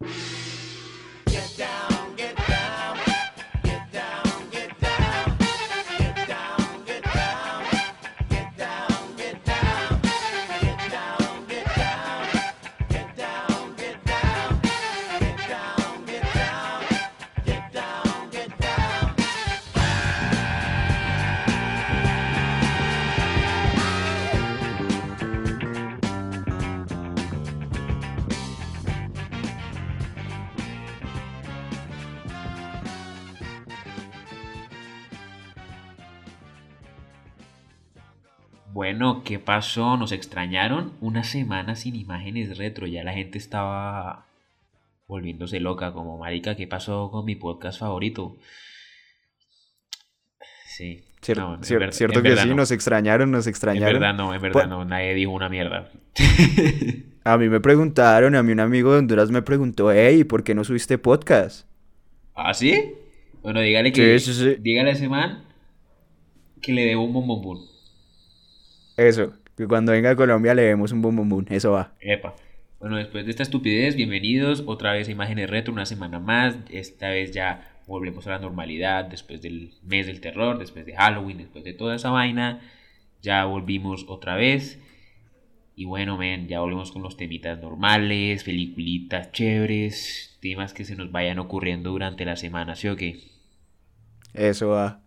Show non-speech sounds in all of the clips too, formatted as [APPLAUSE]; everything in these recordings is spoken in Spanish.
Bueno, [LAUGHS] ¿qué pasó? Nos extrañaron una semana sin imágenes retro. Ya la gente estaba volviéndose loca, como marica, ¿qué pasó con mi podcast favorito? Sí. cierto que sí, nos extrañaron, nos extrañaron. En verdad no, en verdad no, nadie dijo una mierda. [LAUGHS] a mí me preguntaron, a mí un amigo de Honduras me preguntó, hey, ¿por qué no subiste podcast? ¿Ah, sí? Bueno, dígale que, dígale a ese man que le debo un bombón. Eso, que cuando venga a Colombia le demos un boom boom eso va. Epa. Bueno, después de esta estupidez, bienvenidos otra vez a Imágenes Retro, una semana más. Esta vez ya volvemos a la normalidad después del mes del terror, después de Halloween, después de toda esa vaina. Ya volvimos otra vez. Y bueno, men, ya volvemos con los temitas normales, peliculitas chéveres, temas que se nos vayan ocurriendo durante la semana, ¿sí o qué? Eso va.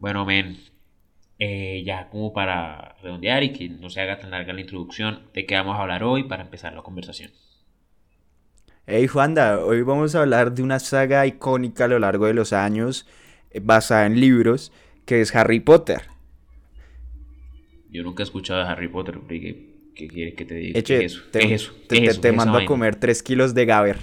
Bueno, men, eh, ya como para redondear y que no se haga tan larga la introducción de qué vamos a hablar hoy para empezar la conversación. Hey Juanda, hoy vamos a hablar de una saga icónica a lo largo de los años, eh, basada en libros, que es Harry Potter. Yo nunca he escuchado de Harry Potter, ¿qué, qué quieres que te diga? ¿Qué es eso? Te, ¿Qué es eso? te, te mando a comer 3 kilos de Gaber.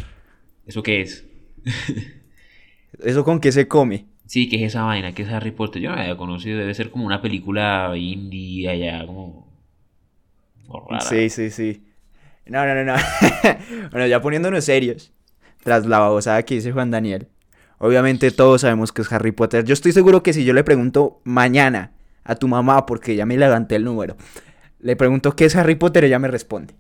¿Eso qué es? [LAUGHS] ¿Eso con qué se come? Sí, ¿qué es esa vaina? ¿Qué es Harry Potter? Yo no la había conocido. Debe ser como una película indie allá, como... Sí, sí, sí. No, no, no, no. [LAUGHS] bueno, ya poniéndonos serios. Tras la babosada que dice Juan Daniel. Obviamente todos sabemos que es Harry Potter. Yo estoy seguro que si yo le pregunto mañana a tu mamá, porque ya me levanté el número, le pregunto qué es Harry Potter, ella me responde.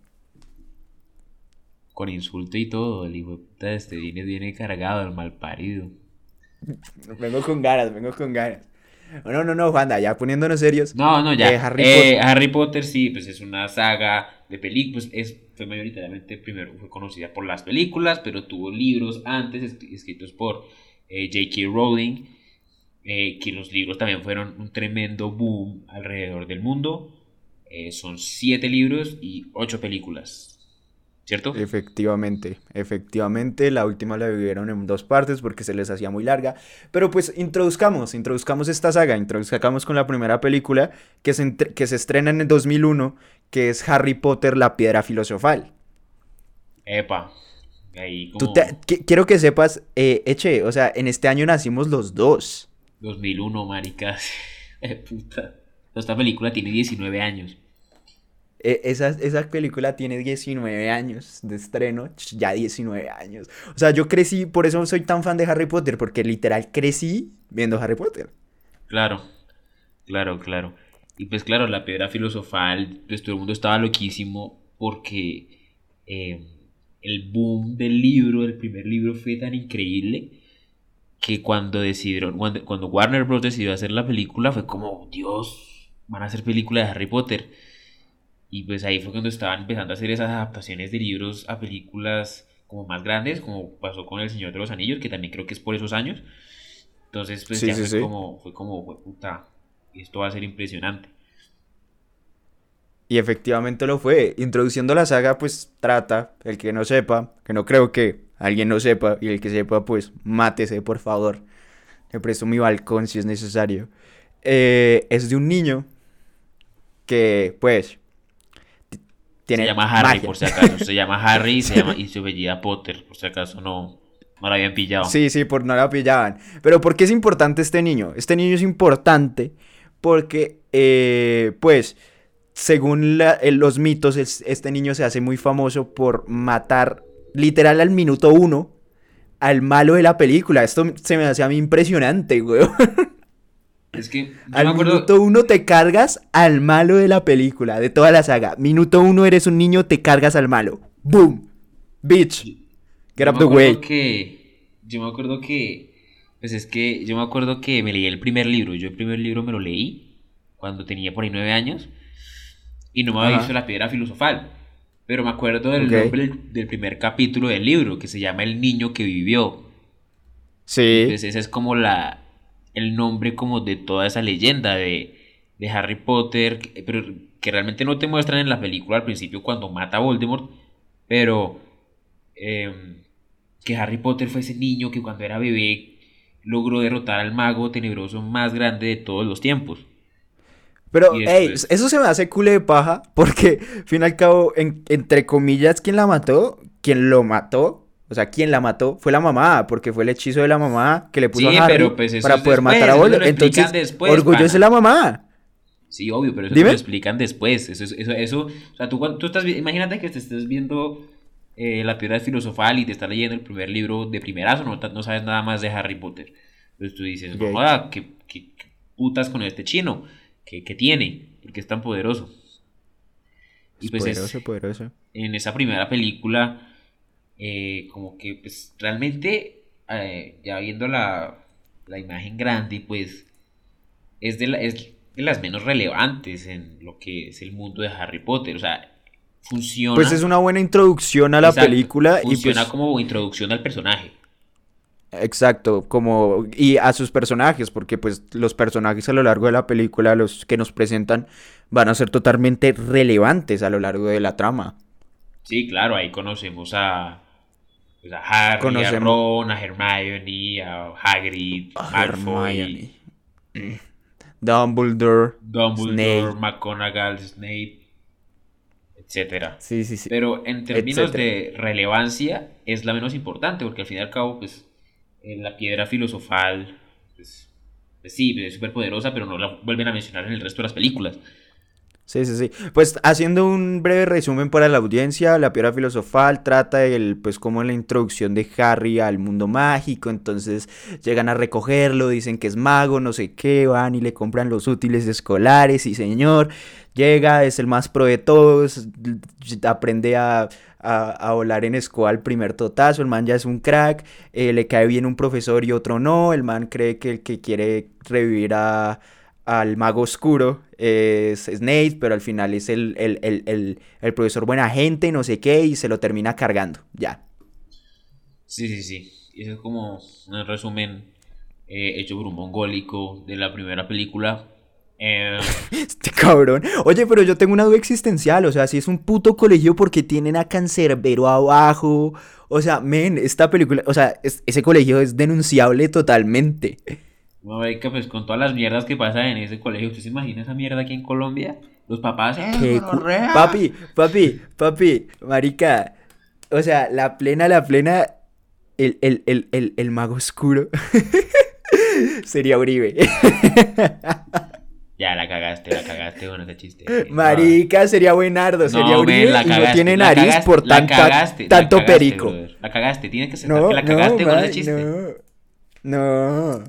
Con insulto y todo, el hijo de este viene, viene cargado, el mal parido. Vengo con ganas, vengo con ganas. No, no, no, Juanda, ya poniéndonos serios. No, no, ya. Eh, Harry, eh, Potter. Harry, Potter. sí, pues es una saga de películas. Es, fue mayoritariamente, primero fue conocida por las películas, pero tuvo libros antes escritos por eh, J.K. Rowling, que los libros también fueron un tremendo boom alrededor del mundo. son siete libros y ocho películas. ¿Cierto? Efectivamente, efectivamente, la última la vivieron en dos partes porque se les hacía muy larga, pero pues introduzcamos, introduzcamos esta saga, introduzcamos con la primera película que se, que se estrena en el 2001, que es Harry Potter, la piedra filosofal. Epa. Ahí como... quiero que sepas, eh, Eche, o sea, en este año nacimos los dos. 2001, maricas. [LAUGHS] puta. Esta película tiene 19 años. E, esa, esa película tiene 19 años de estreno, ya 19 años. O sea, yo crecí, por eso soy tan fan de Harry Potter, porque literal crecí viendo Harry Potter. Claro, claro, claro. Y pues claro, la piedra filosofal, pues todo el mundo estaba loquísimo porque eh, el boom del libro, del primer libro fue tan increíble que cuando decidieron, cuando, cuando Warner Bros. decidió hacer la película fue como, Dios, van a hacer película de Harry Potter y pues ahí fue cuando estaban empezando a hacer esas adaptaciones de libros a películas como más grandes, como pasó con El Señor de los Anillos, que también creo que es por esos años. Entonces, pues ya fue, Como, fue como, fue puta, esto va a ser impresionante. Y efectivamente lo fue. Introduciendo la saga, pues trata, el que no sepa, que no creo que alguien no sepa, y el que sepa, pues mátese, por favor. Le presto mi balcón si es necesario. Eh, es de un niño que, pues, se llama Harry, por si acaso. Se llama Harry y se, llama, [LAUGHS] y se apellida Potter, por si acaso no, no lo habían pillado. Sí, sí, por no lo pillaban. Pero ¿por qué es importante este niño? Este niño es importante porque, eh, pues, según los mitos, este niño se hace muy famoso por matar literal al minuto uno al malo de la película. Esto se me hace a mí impresionante, [LAUGHS] güey. Es que. Al minuto uno te cargas al malo de la película, de toda la saga. Minuto uno eres un niño, te cargas al malo. ¡Boom! Bitch. Get Yo up the way. que. Yo me acuerdo que. Pues es que yo me acuerdo que me leí el primer libro. Yo el primer libro me lo leí cuando tenía por ahí nueve años. Y no me había Ajá. visto la piedra filosofal. Pero me acuerdo del nombre del, primer capítulo del libro, que se llama El niño que vivió. Sí. Entonces ese es como la el nombre como de toda esa leyenda de, de Harry Potter, que- pero que realmente no te muestran en la película al principio cuando mata a Voldemort, pero em, que Harry Potter fue ese niño que cuando era bebé logró derrotar al mago tenebroso más grande de todos los tiempos. Pero, Y eso se me hace culo de paja porque, fin al cabo, en- entre comillas, quien la mató, quien lo mató, o sea, quien la mató fue la mamá, porque fue el hechizo de la mamá que le puso Sí, a Harry pero pues eso para es poder después, matar a eso lo Voldemort. Entonces, después, orgullo pana. es de la mamá. Sí, obvio, pero eso te lo explican después. Eso, es- eso, eso, o sea, tú, tú estás, imagínate que te estés viendo eh, la piedra filosofal y te estás leyendo el primer libro de primerazo, no, sabes nada más de Harry Potter. Entonces tú dices, no ¿qué, qué- qué putas con este chino? ¿Qué, qué tiene? ¿Por qué es tan poderoso? Y pues es- poderoso, poderoso. en esa primera película, eh, como que pues realmente, eh, ya viendo la, la imagen grande, pues es de, la- es de las menos relevantes en lo que es el mundo de Harry Potter. O sea, funciona. Pues es una buena introducción a la Exacto, película y Funciona pues, como introducción al personaje. exacto, como, y a sus personajes, porque pues los personajes a lo largo de la película, los que nos presentan, van a ser totalmente relevantes a lo largo de la trama. Sí, claro, ahí conocemos a, pues, a Harry, a Ron, a Hermione, a Hagrid, A Malfoy, Hermione. Dumbledore. Dumbledore, Snape. McGonagall, Snape, etcétera. Sí, sí, sí. Pero en términos Etcétera. de relevancia es la menos importante, porque al fin y al cabo, pues, eh, la piedra filosofal, pues, pues sí, es súper poderosa, pero no la vuelven a mencionar en el resto de las películas. Sí, sí, sí. Pues haciendo un breve resumen para la audiencia, la piedra filosofal trata el, pues como la introducción de Harry al mundo mágico, entonces llegan a recogerlo, dicen que es mago, no sé qué, van y le compran los útiles escolares y señor, llega, es el más pro de todos, aprende a, a, a volar en escoba al primer totazo, el man ya es un crack, eh, le cae bien un profesor y otro no, el man cree que el que quiere revivir a al mago oscuro es Snape, pero al final es el, el, el, el, el profesor buena gente, no sé qué, y se lo termina cargando. Ya. Sí, sí, sí. Eso es como un resumen eh, hecho por un mongólico de la primera película. Eh, [LAUGHS] Este cabrón. Oye, pero yo tengo una duda existencial. O sea, si es un puto colegio porque tienen a Cancerbero abajo. O sea, men, esta película. O sea, es- ese colegio es denunciable totalmente. Marica, pues con todas las mierdas que pasan en ese colegio, ¿usted se imagina esa mierda aquí en Colombia? Los papás, ¡eh, gonorrea! Papi, papi, papi, marica. O sea, la plena, la plena. El, el, el, el, el mago oscuro. [LAUGHS] Sería Uribe. Ya la cagaste, la cagaste con ese chiste. [LAUGHS] Marica, sería buenardo, sería No, Uribe la y no tiene la nariz cagaste, por la la tanto cagaste, perico. brother. La cagaste, tienes que aceptar No, que la no, cagaste con man, ese chiste. no. No.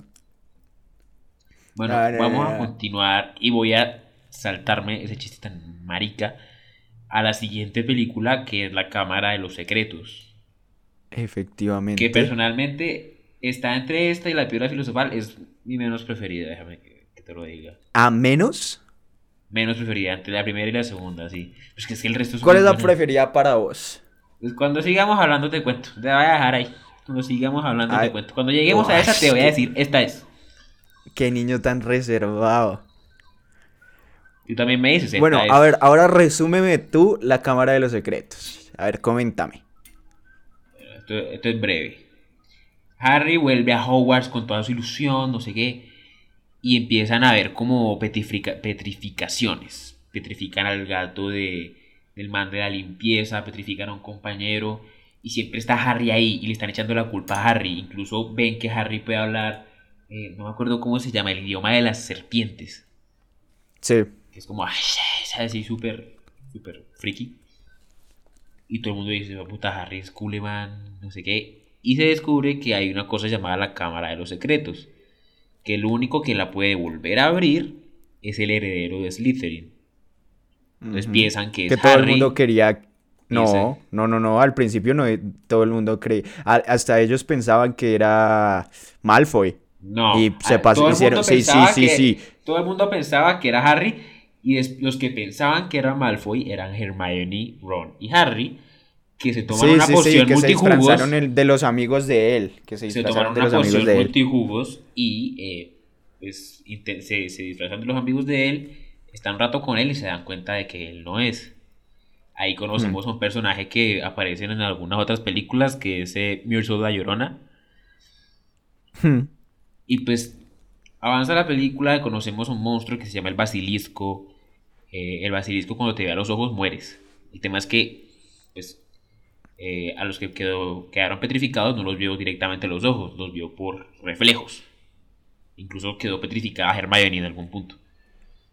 Bueno, No, no, vamos no, a continuar y voy a saltarme ese chiste tan marica a la siguiente película que es La Cámara de los Secretos. Efectivamente. Que personalmente está entre esta y La Piedra Filosofal, es mi menos preferida, déjame que, que te lo diga. A menos. Menos preferida, entre la primera y la segunda, sí. Pues que es que el resto es ¿Cuál es la preferida para vos? Pues cuando sigamos hablando te cuento. Te voy a dejar ahí. Cuando sigamos hablando Ay. te cuento. Cuando lleguemos a esa te voy a decir, esta es. Qué niño tan reservado. Tú también me dices, Bueno, a ver, ahora resúmeme tú la Cámara de los Secretos. A ver, coméntame. Esto, esto es breve. Harry vuelve a Hogwarts con toda su ilusión, no sé qué. Y empiezan a ver como petrifica- petrificaciones. Petrifican al gato de, del man de la limpieza, petrifican a un compañero. Y siempre está Harry ahí y le están echando la culpa a Harry. Incluso ven que Harry puede hablar, eh, no me acuerdo cómo se llama, el idioma de las serpientes. Sí. Que es como, "Ay, así súper, súper friki. Y todo el mundo dice, "Oh, puta, Harry es cool, man, no sé qué. Y se descubre que hay una cosa llamada la Cámara de los Secretos. Que el único que la puede volver a abrir es el heredero de Slytherin. Entonces Ujú. piensan que es Que todo el mundo quería. No, no, no, no, al principio no todo el mundo cree, hasta ellos pensaban que era Malfoy. No, y se pasó, hicieron, sí, sí, sí, sí. Todo el mundo pensaba que era Harry y los que pensaban que era Malfoy eran Hermione, Ron y Harry que se tomaron una poción que multijugos. Se el de los amigos de él. Que se, se tomaron una poción multijugos y eh, pues, se, se disfrazan de los amigos de él, están un rato con él y se dan cuenta de que él no es. Ahí conocemos a un personaje que aparece en algunas otras películas, que es eh, la Llorona. Hmm. Y pues avanza la película, conocemos a un monstruo que se llama el basilisco. Eh, el basilisco cuando te ve a los ojos mueres. El tema es que pues, eh, a los que quedó, quedaron petrificados no los vio directamente a los ojos, los vio por reflejos. Incluso quedó petrificada Hermione en algún punto.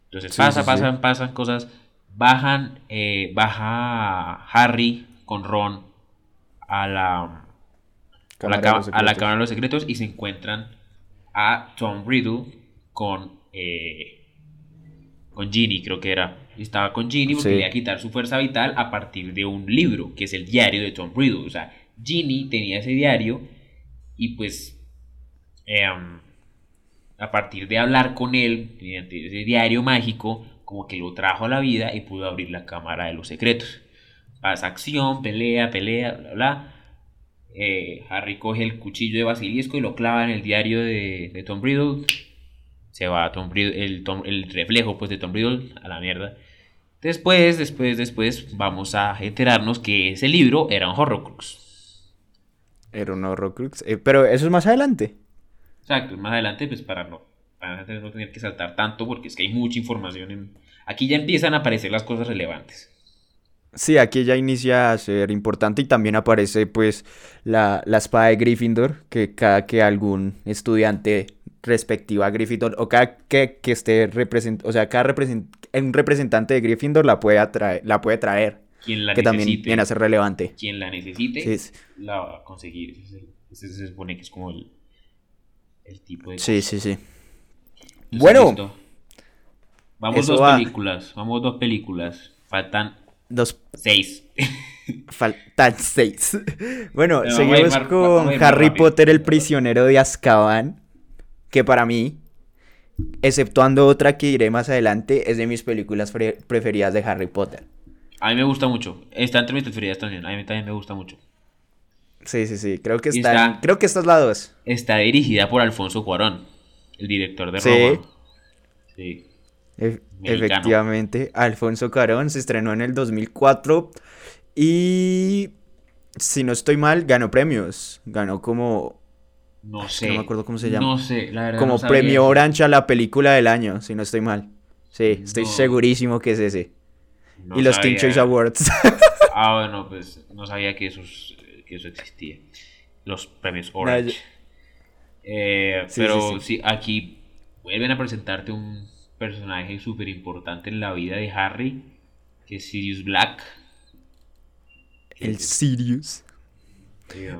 Entonces pasa, pasan, pasan cosas. Bajan, eh, baja Harry con Ron a la, a la, Cámara de los Secretos y se encuentran a Tom Riddle con, eh, con Ginny, creo que era estaba con Ginny porque le iba a quitar su fuerza vital a partir de un libro, que es el diario de Tom Riddle. O sea, Ginny tenía ese diario y pues em, a partir de hablar con él, mediante ese diario mágico, como que lo trajo a la vida y pudo abrir la cámara de los secretos. Pasa acción, pelea, pelea, bla, bla. Eh, Harry coge el cuchillo de basilisco y lo clava en el diario de, de Tom Riddle. Se va Tom Riddle, el, el reflejo pues, de Tom Riddle a la mierda. Después, después, después vamos a enterarnos que ese libro era un Horrocrux. Era un Horrocrux. Eh, pero eso es más adelante. Exacto, más adelante, pues para no, para no tener que saltar tanto, porque es que hay mucha información. En... Aquí ya empiezan a aparecer las cosas relevantes. Sí, aquí ya inicia a ser importante y también aparece pues la, la espada de Gryffindor, que cada que algún estudiante respectiva a Gryffindor o cada que, que esté represent, o sea, cada represent, un representante de Gryffindor la puede la puede traer. Quien la que también viene a ser relevante. Quien la necesite la va a conseguir. Ese, se supone que es como el, el tipo de Sí, sí, sí. bueno, vamos dos películas, vamos dos películas. Faltan dos seis. Faltan seis. [LAUGHS] Bueno, seguimos con Harry Potter, el prisionero de Azkaban que para mí, exceptuando otra que iré más adelante, es de mis películas preferidas de Harry Potter. A mí me gusta mucho. Está entre mis preferidas también. A mí también me gusta mucho. Sí, sí, sí. Creo que está, creo que esta es la 2. Está dirigida por Alfonso Cuarón, el director de Roma. Sí. Efectivamente, Alfonso Cuarón se estrenó en el 2004 y si no estoy mal, ganó premios. Ganó como no sé. No me acuerdo cómo se llama. No sé, la verdad. Como premio Orange a la película del año, si no estoy mal. Sí, estoy segurísimo que es ese. y los Teen Choice Awards. [LAUGHS] ah, bueno, pues no sabía que eso, que eso existía. Los premios Orange. Eh, pero sí, aquí vuelven a presentarte un personaje súper importante en la vida de Harry, que es Sirius Black. El Sirius.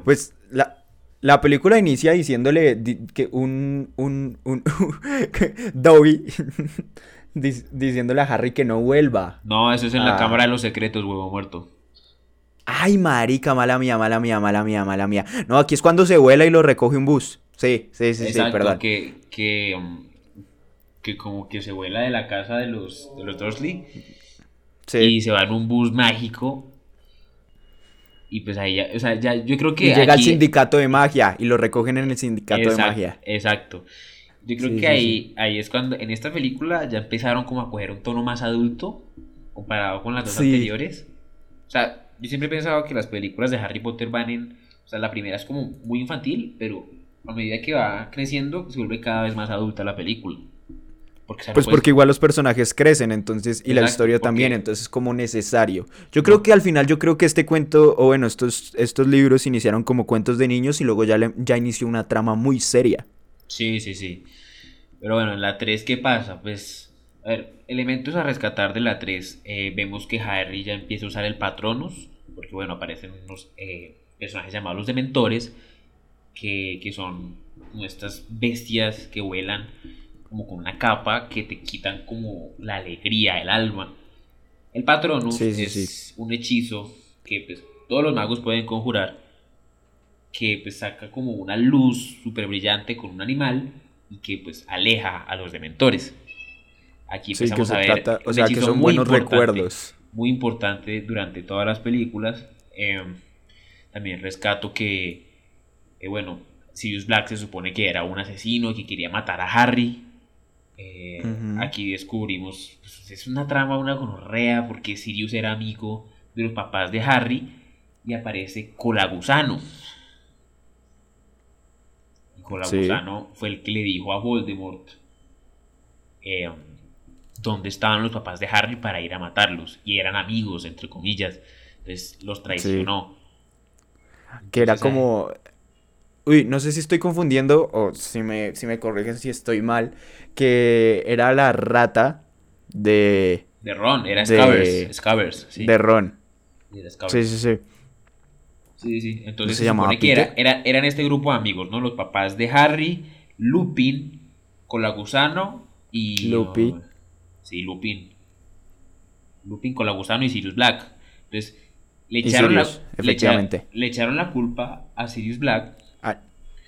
Pues la, la película inicia diciéndole que un. un. un. [LAUGHS] Dobby. [LAUGHS] diciéndole a Harry que no vuelva. No, eso es en la ah. Cámara de los Secretos, huevo muerto. Ay, marica, mala mía, mala mía, mala mía, mala mía. No, aquí es cuando se vuela y lo recoge un bus. Sí, sí, sí, sí, perdón. Que, que, um, que como que se vuela de la casa de los, de los Dursley. Sí. Y se va en un bus mágico y pues ahí ya, o sea, ya yo creo que... Y llega al sindicato de magia y lo recogen en el sindicato de magia. Exacto. Yo creo que ahí, ahí es cuando en esta película ya empezaron como a coger un tono más adulto comparado con las dos anteriores. O sea, yo siempre he pensado que las películas de Harry Potter van en... O sea, la primera es como muy infantil, pero a medida que va creciendo se vuelve cada vez más adulta la película pues porque igual los personajes crecen, entonces, y la historia también, entonces es como necesario. Yo creo que al final, yo creo que este cuento, o bueno, estos, estos libros iniciaron como cuentos de niños y luego ya, ya inició una trama muy seria. Sí, sí, sí. Pero bueno, en la 3, ¿qué pasa? Pues, a ver, elementos a rescatar de la 3. Eh, vemos que Harry ya empieza a usar el Patronus, porque bueno, aparecen unos eh, personajes llamados los Dementores, que, que son estas bestias que vuelan como con una capa que te quitan como la alegría, el alma. El Patronus es un hechizo que pues todos los magos pueden conjurar, que pues saca como una luz súper brillante con un animal y que pues aleja a los dementores. Aquí empezamos que a ver trata, o sea, que son muy buenos recuerdos. Muy importante durante todas las películas. Eh, también rescato que, eh, bueno, Sirius Black se supone que era un asesino que quería matar a Harry. Eh. Aquí descubrimos, pues, es una trama, una gonorrea, porque Sirius era amigo de los papás de Harry y aparece Colagusano. Y Colagusano fue el que le dijo a Voldemort eh, dónde estaban los papás de Harry para ir a matarlos. Y eran amigos, entre comillas. Entonces los traicionó. Que era como... Uy, no sé si estoy confundiendo o si me, si me corrigen si estoy mal. Que era la rata de, De Ron, era Scabbers. Scabbers, sí. de Ron. Era Scabbers. Sí, sí, sí. Sí, sí. Entonces se se, llamaba que era, era- eran este grupo de amigos, ¿no? Los papás de Harry, Lupin, Colagusano y. Lupi. oh, sí, Lupin. Lupin, Colagusano y Sirius Black. Entonces, le echaron, la, le echa- efectivamente. le echaron la culpa a Sirius Black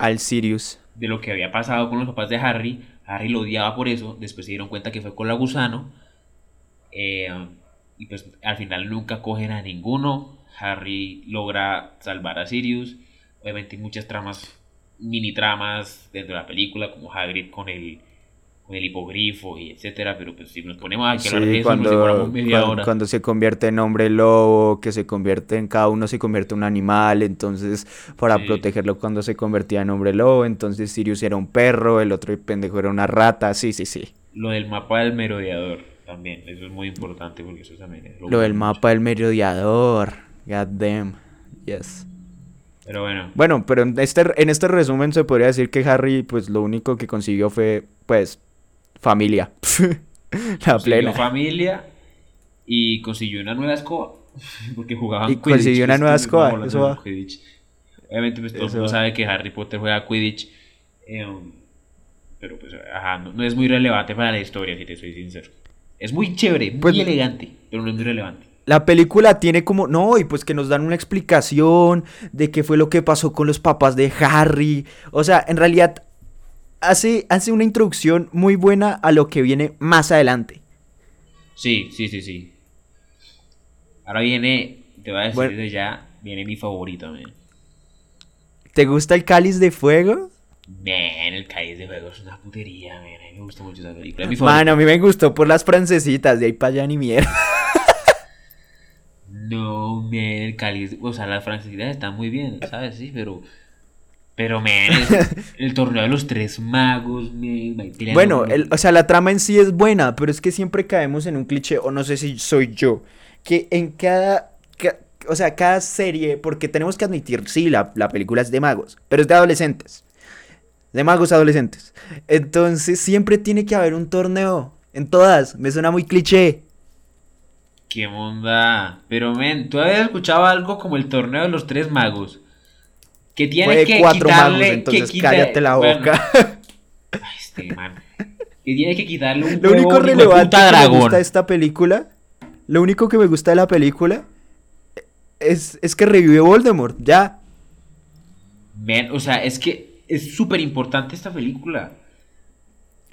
al Sirius. de lo que había pasado con los papás de Harry. Harry lo odiaba por eso. Después se dieron cuenta que fue con la gusano. Eh, y pues al final nunca cogen a ninguno. Harry logra salvar a Sirius. Obviamente hay muchas tramas, mini tramas dentro de la película, como Hagrid con el, con el hipogrifo y etcétera. Pero pues si nos ponemos a Sí, hablar de eso, cuando, nos demoramos media cuan- hora. cuando se convierte en hombre lobo, que se convierte en cada uno se convierte en un animal, entonces para Sí. protegerlo cuando se convertía en hombre lobo, entonces Sirius era un perro, el otro pendejo era una rata, sí, sí, sí. Lo del mapa del merodeador también, eso es muy importante porque eso también es Lo del uso mucho. mapa del merodeador, god damn, yes. Pero bueno, Bueno, pero en este, en este resumen se podría decir que Harry, pues lo único que consiguió fue, pues, familia. [LAUGHS] La consiguió plena. familia y consiguió una nueva escoba [LAUGHS] porque jugaban Y consiguió una nueva estamos escoba, eso va. Quidditch. Obviamente pues todo el mundo sabe que Harry Potter juega Quidditch eh, pero pues ajá, no, no es muy relevante para la historia si te soy sincero. Es muy chévere, muy Pues- elegante, pero no es muy relevante. La película tiene como, no, y pues que nos dan una explicación de qué fue lo que pasó con los papás de Harry. O sea, en realidad hace, hace una introducción muy buena a lo que viene más adelante. Sí, sí, sí, sí. Ahora viene, te voy a decir Bueno. desde ya, viene mi favorito, man. ¿Te gusta el cáliz de fuego? Man, el Cáliz de Fuego es una putería, man. A mí me gusta mucho esa película. Es a mí me gustó por las francesitas, de ahí para allá ni mierda. [LAUGHS] No, man, el cáliz. O sea, las francesitas están muy bien, ¿sabes? Sí, pero. Pero, man, [LAUGHS] el, torneo de los tres magos, man. Bueno, el- o sea, la trama en sí es buena, pero es que siempre caemos en un cliché, o no sé si soy yo, que en cada, ca- o sea, cada serie, porque tenemos que admitir, sí, la, la película es de magos, pero es de adolescentes, de magos adolescentes. Entonces siempre tiene que haber un torneo, en todas, me suena muy cliché. ¿Qué onda? Pero, men, ¿tú habías escuchado algo como el torneo de los tres magos? Que tiene Fue que cuatro quitarle. magos, que entonces quita- cállate la bueno, boca. [LAUGHS] ay, este man. Que tiene que quitarle un Lo huevo único relevante que me gusta de esta película, lo único que me gusta de la película es, es que revive Voldemort, ya. Men, o sea, es que es súper importante esta película.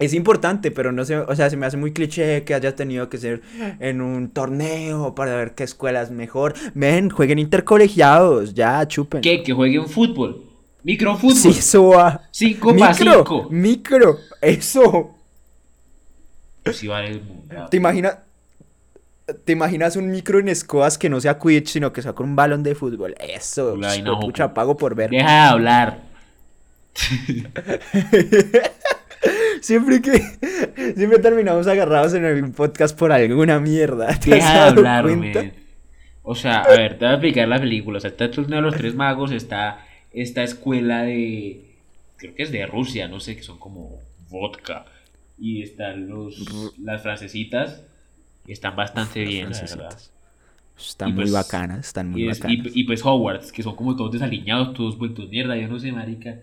Es importante, pero no sé, o sea, se me hace muy cliché que haya tenido que ser en un torneo para ver qué escuela es mejor. Men, jueguen intercolegiados, ya, chupen. ¿Qué? Que jueguen fútbol. Microfútbol. Sí, eso va. 5 para Micro, 5. micro, eso. Sí, vale. ¿Te imaginas? ¿Te imaginas un micro en escobas que no sea Quidditch, sino que sea con un balón de fútbol? Eso, ojo. mucha pago por ver. Deja de hablar. [LAUGHS] Siempre que siempre terminamos agarrados en el podcast por alguna mierda. ¿Te has Deja de hablar, cuenta? men. O sea, a ver, te voy a explicar la película. O sea, está el torneo de los tres magos, está esta escuela de. Creo que es de Rusia, no sé, que son como vodka. Y están los, las francesitas, que están bastante bien, la verdad. Están Y muy pues- bacanas, están muy Y, es- bacanas. y- y pues Hogwarts, que son como todos desaliñados, todos vueltos mierda, yo no sé, marica.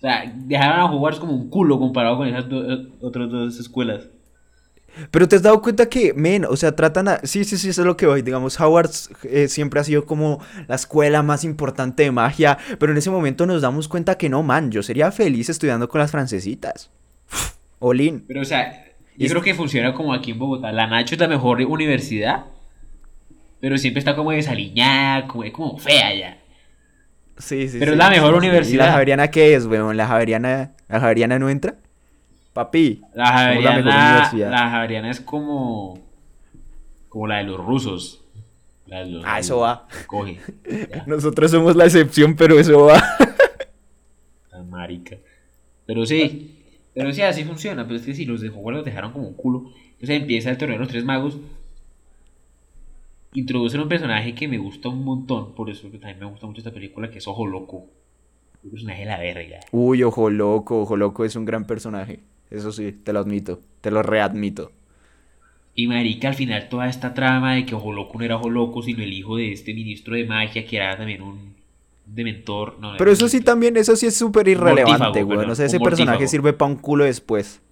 O sea, dejaron a Hogwarts como un culo comparado con esas do- otras dos escuelas. Pero te has dado cuenta que, men, o sea, tratan a... Sí, sí, sí, eso es lo que voy. Digamos, Howard eh, siempre ha sido como la escuela más importante de magia, pero en ese momento nos damos cuenta que no, man, yo sería feliz estudiando con las francesitas. Olin. Pero, o sea, yo creo que funciona como aquí en Bogotá. La Nacho es la mejor universidad, pero siempre está como desaliñada, como, como fea ya. Sí, sí, Pero es la mejor universidad. ¿Y la Javeriana qué es, weón? ¿La Javeriana, ¿La Javeriana no entra? Papi. La Javeriana, la, Javeriana es como. Como la de los rusos. ah, eso va. Coge. [LAUGHS] Nosotros somos la excepción, pero eso va. [LAUGHS] La marica. Pero sí. Pero sí, así funciona. Pero es que si los de Hogwarts los dejaron como un culo. Entonces empieza el torneo de los tres magos. Introducen un personaje que me gusta un montón. Por eso que también me gusta mucho esta película, que es Ojo Loco. Un personaje de la verga. Uy, Ojo Loco. Ojo Loco es un gran personaje. Eso sí, te lo admito. Te lo readmito. Y marica, al final toda esta trama de que Ojo Loco no era Ojo Loco, sino el hijo de este ministro de magia que era también un dementor. No, Pero eso sí también, eso sí es súper irrelevante, güey. No sé, ese personaje sirve para un culo después.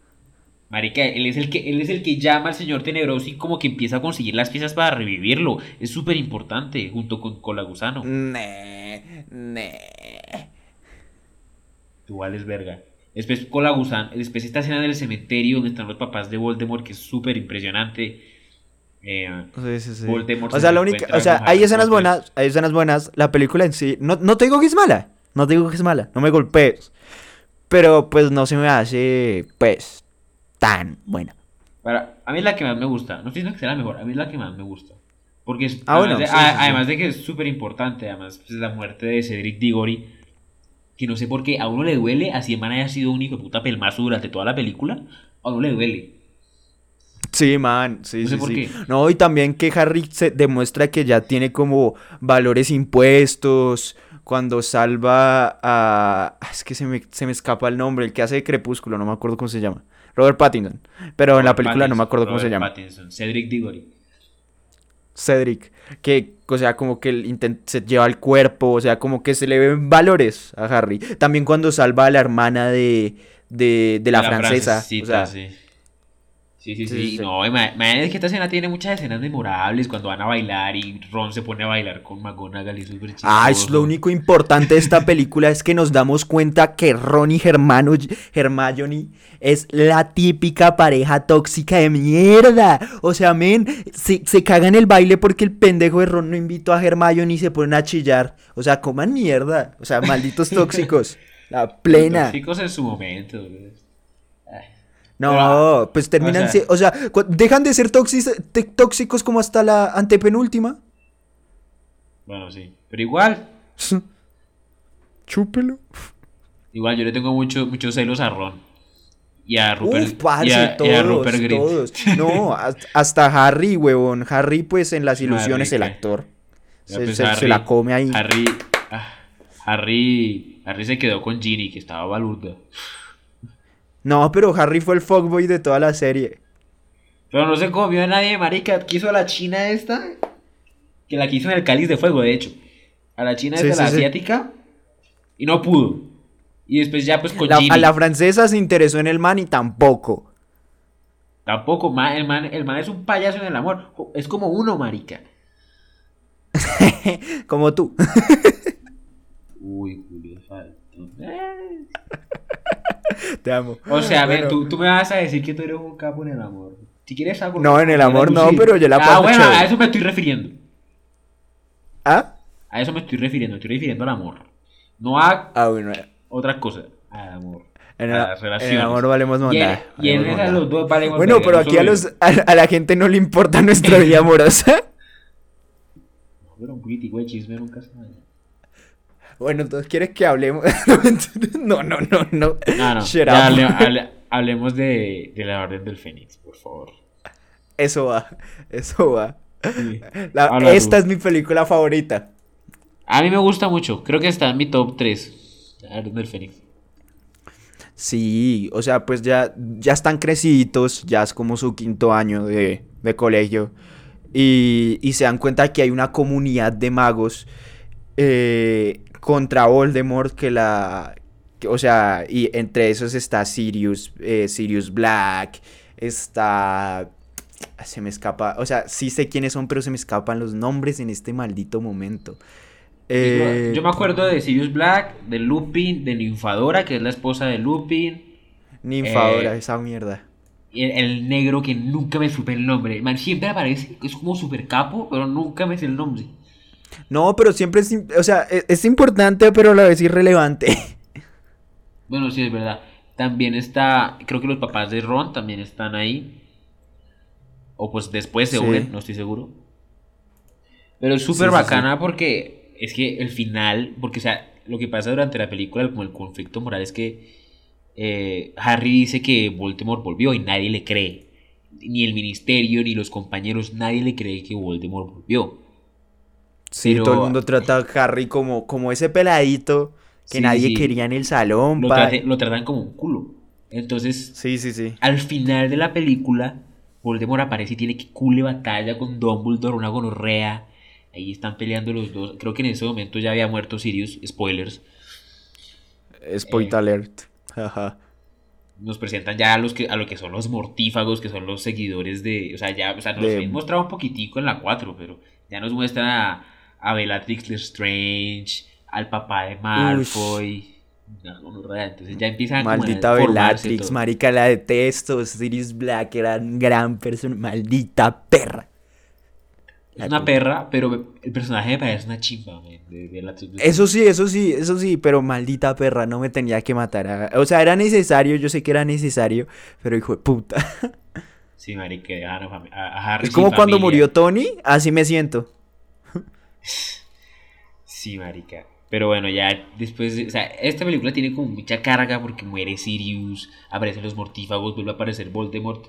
Marica, él es el que, él es el que llama al señor tenebroso y como que empieza a conseguir las piezas para revivirlo. Es súper importante, junto con Cola Gusano. Nee, nee. Tú vales verga. Después Cola Gusano, después esta escena del cementerio donde están los papás de Voldemort, que es súper impresionante. Eh, sí, sí, sí. Voldemort o sea, la única, o sea, hay escenas buenas, hay escenas buenas. La película en sí, no, no te digo que es mala, no te digo que es mala, no me golpees. Pero pues no se me hace, pues, tan buena. Para, a mí es la que más me gusta. No estoy diciendo que sea la mejor, a mí es la que más me gusta. Porque es, ah, además, de, además de que es súper importante, además, pues, la muerte de Cedric Diggory. Que no sé por qué a uno le duele, así el man haya sido un hijo de puta pelmazo durante toda la película. A uno le duele. Sí, man, sí, no sí, por Qué. No, y también que Harry se demuestra que ya tiene como valores impuestos cuando salva a... Es que se me, se me escapa el nombre, el que hace Crepúsculo, no me acuerdo cómo se llama. Robert Pattinson. Pero en la película no me acuerdo cómo se llama. Pattinson. Cedric Diggory. Cedric. Que, o sea, como que se lleva el cuerpo, o sea, como que se le ven valores a Harry. También cuando salva a la hermana de, de, de la, francesa. O sea, sí. Sí, sí, sí. No, imagínate que esta escena tiene muchas escenas memorables cuando van a bailar y Ron se pone a bailar con McGonagall y súper chistoso. Ah, es lo único importante de esta película es que nos damos cuenta que Ron y Hermano, Hermione es la típica pareja tóxica de mierda. O sea, men, se, se cagan el baile porque el pendejo de Ron no invitó a Hermione y se ponen a chillar. O sea, coman mierda. O sea, malditos [LAUGHS] tóxicos. La plena. Tóxicos en su momento, no, pues terminan, o sea, dejan de ser tóxicos como hasta la antepenúltima. Bueno, sí, pero igual. [LAUGHS] Chúpelo. Igual yo le tengo mucho, muchos celos a Ron. Y a Rupert, y a, todos, [LAUGHS] No, hasta Harry, huevón. Harry, pues en las ilusiones, el actor. Se, pues, la come ahí. Harry, ah, Harry, Harry se quedó con Ginny, que estaba baluda. No, pero Harry fue el fuckboy de toda la serie. Pero no se comió a nadie, marica. Quiso a la china esta. Que la quiso en el cáliz de fuego, de hecho. A la china esta, la asiática. Y no pudo. Y después ya pues con A la francesa se interesó en el man y tampoco. Tampoco, el, man, el man es un payaso en el amor. Es como uno, marica. [LAUGHS] como tú. Uy, Julio. [LAUGHS] Te amo. O sea, a ver, tú, tú, me vas a decir que tú eres un capo en el amor. Si quieres algo. No, en el amor no, pero yo la ah, paso. Ah, bueno, a eso me estoy refiriendo. ¿Ah? A eso me estoy refiriendo, me estoy refiriendo al amor. No a ah, bueno. otras cosas. Al amor. En el, en el, amor valemos monda. Y en, esas los dos valemos Bueno, pero aquí a, los, a, la gente no le importa nuestra [LAUGHS] vida amorosa. No, pero un crítico de chisme nunca se bueno, entonces, ¿quieres que hablemos? [LAUGHS] no, no, no, no. No, no. Ya [LAUGHS] hablemos de, de, la Orden del Fénix, por favor. Eso va, eso va. esta es mi película favorita. A mí me gusta mucho. Creo que está en mi top 3. La Orden del Fénix. Sí, o sea, pues ya, ya están creciditos, ya es como su quinto año de, de colegio. Y, y, se dan cuenta que hay una comunidad de magos eh, contra Voldemort que la... o sea, y entre esos está Sirius, eh, Sirius Black, está... Se me escapa, o sea, sí sé quiénes son, pero se me escapan los nombres en este maldito momento. Eh, yo me acuerdo de Sirius Black, de Lupin, de Ninfadora, que es la esposa de Lupin. Ninfadora, eh, esa mierda. El, negro que nunca me supe el nombre. Man, siempre aparece, es como super capo, pero nunca me sé el nombre. No, pero siempre es, o sea, es, es importante, pero a la vez irrelevante. [LAUGHS] Bueno, sí, es verdad. También está, creo que los papás de Ron también están ahí. O pues después se unen, no estoy seguro. Pero es súper bacana porque es que el final, porque o sea, lo que pasa durante la película, como el conflicto moral es que eh, Harry dice que Voldemort volvió y nadie le cree. Ni el ministerio, ni los compañeros, nadie le cree que Voldemort volvió. Sí, todo el mundo trata a Harry como, como ese peladito que nadie quería en el salón. Lo, lo, tratan como un culo. Entonces, sí, sí, sí. al final de la película, Voldemort aparece y tiene que cule batalla con Dumbledore, una gonorrea. Ahí están peleando los dos. Creo que en ese momento ya había muerto Sirius. Spoilers. Spoiler eh, alert. [LAUGHS] nos presentan ya a los que a lo que son los mortífagos, que son los seguidores de, o sea, ya, o sea, nos han mostrado un poquitico en la 4, pero ya nos muestran a, a Bellatrix Strange, al papá de Malfoy. entonces ya empiezan Maldita Bellatrix, marica, la detesto. Sirius Black era un gran persona. Maldita perra. Es una perra, pero el personaje me parece una chimba, Eso sí, eso sí, eso sí, pero maldita perra, no me tenía que matar. O sea, era necesario, yo sé que era necesario, pero hijo de puta. Sí, marica, [LAUGHS] a, Harry Es como cuando murió Tony, así me siento. Sí, marica. Pero bueno, ya después, o sea, esta película tiene como mucha carga porque muere Sirius, aparecen los mortífagos, vuelve a aparecer Voldemort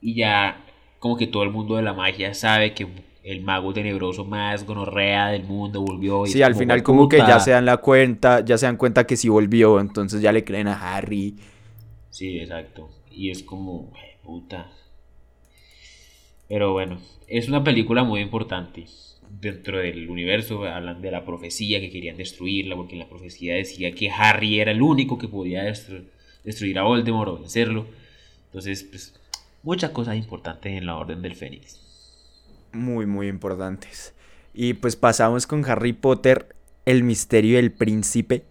y ya como que todo el mundo de la magia sabe que el mago tenebroso más gonorrea del mundo volvió. Y sí, al final como que ya se dan la cuenta, ya se dan cuenta que sí volvió, entonces ya le creen a Harry. Sí, exacto. Y es como, puta. Pero bueno, es una película muy importante dentro del universo hablan de la profecía que querían destruirla porque la profecía decía que Harry era el único que podía destruir a Voldemort o vencerlo. Entonces pues muchas cosas importantes en la orden del Fénix. Muy muy importantes. Y pues pasamos con Harry Potter el misterio del príncipe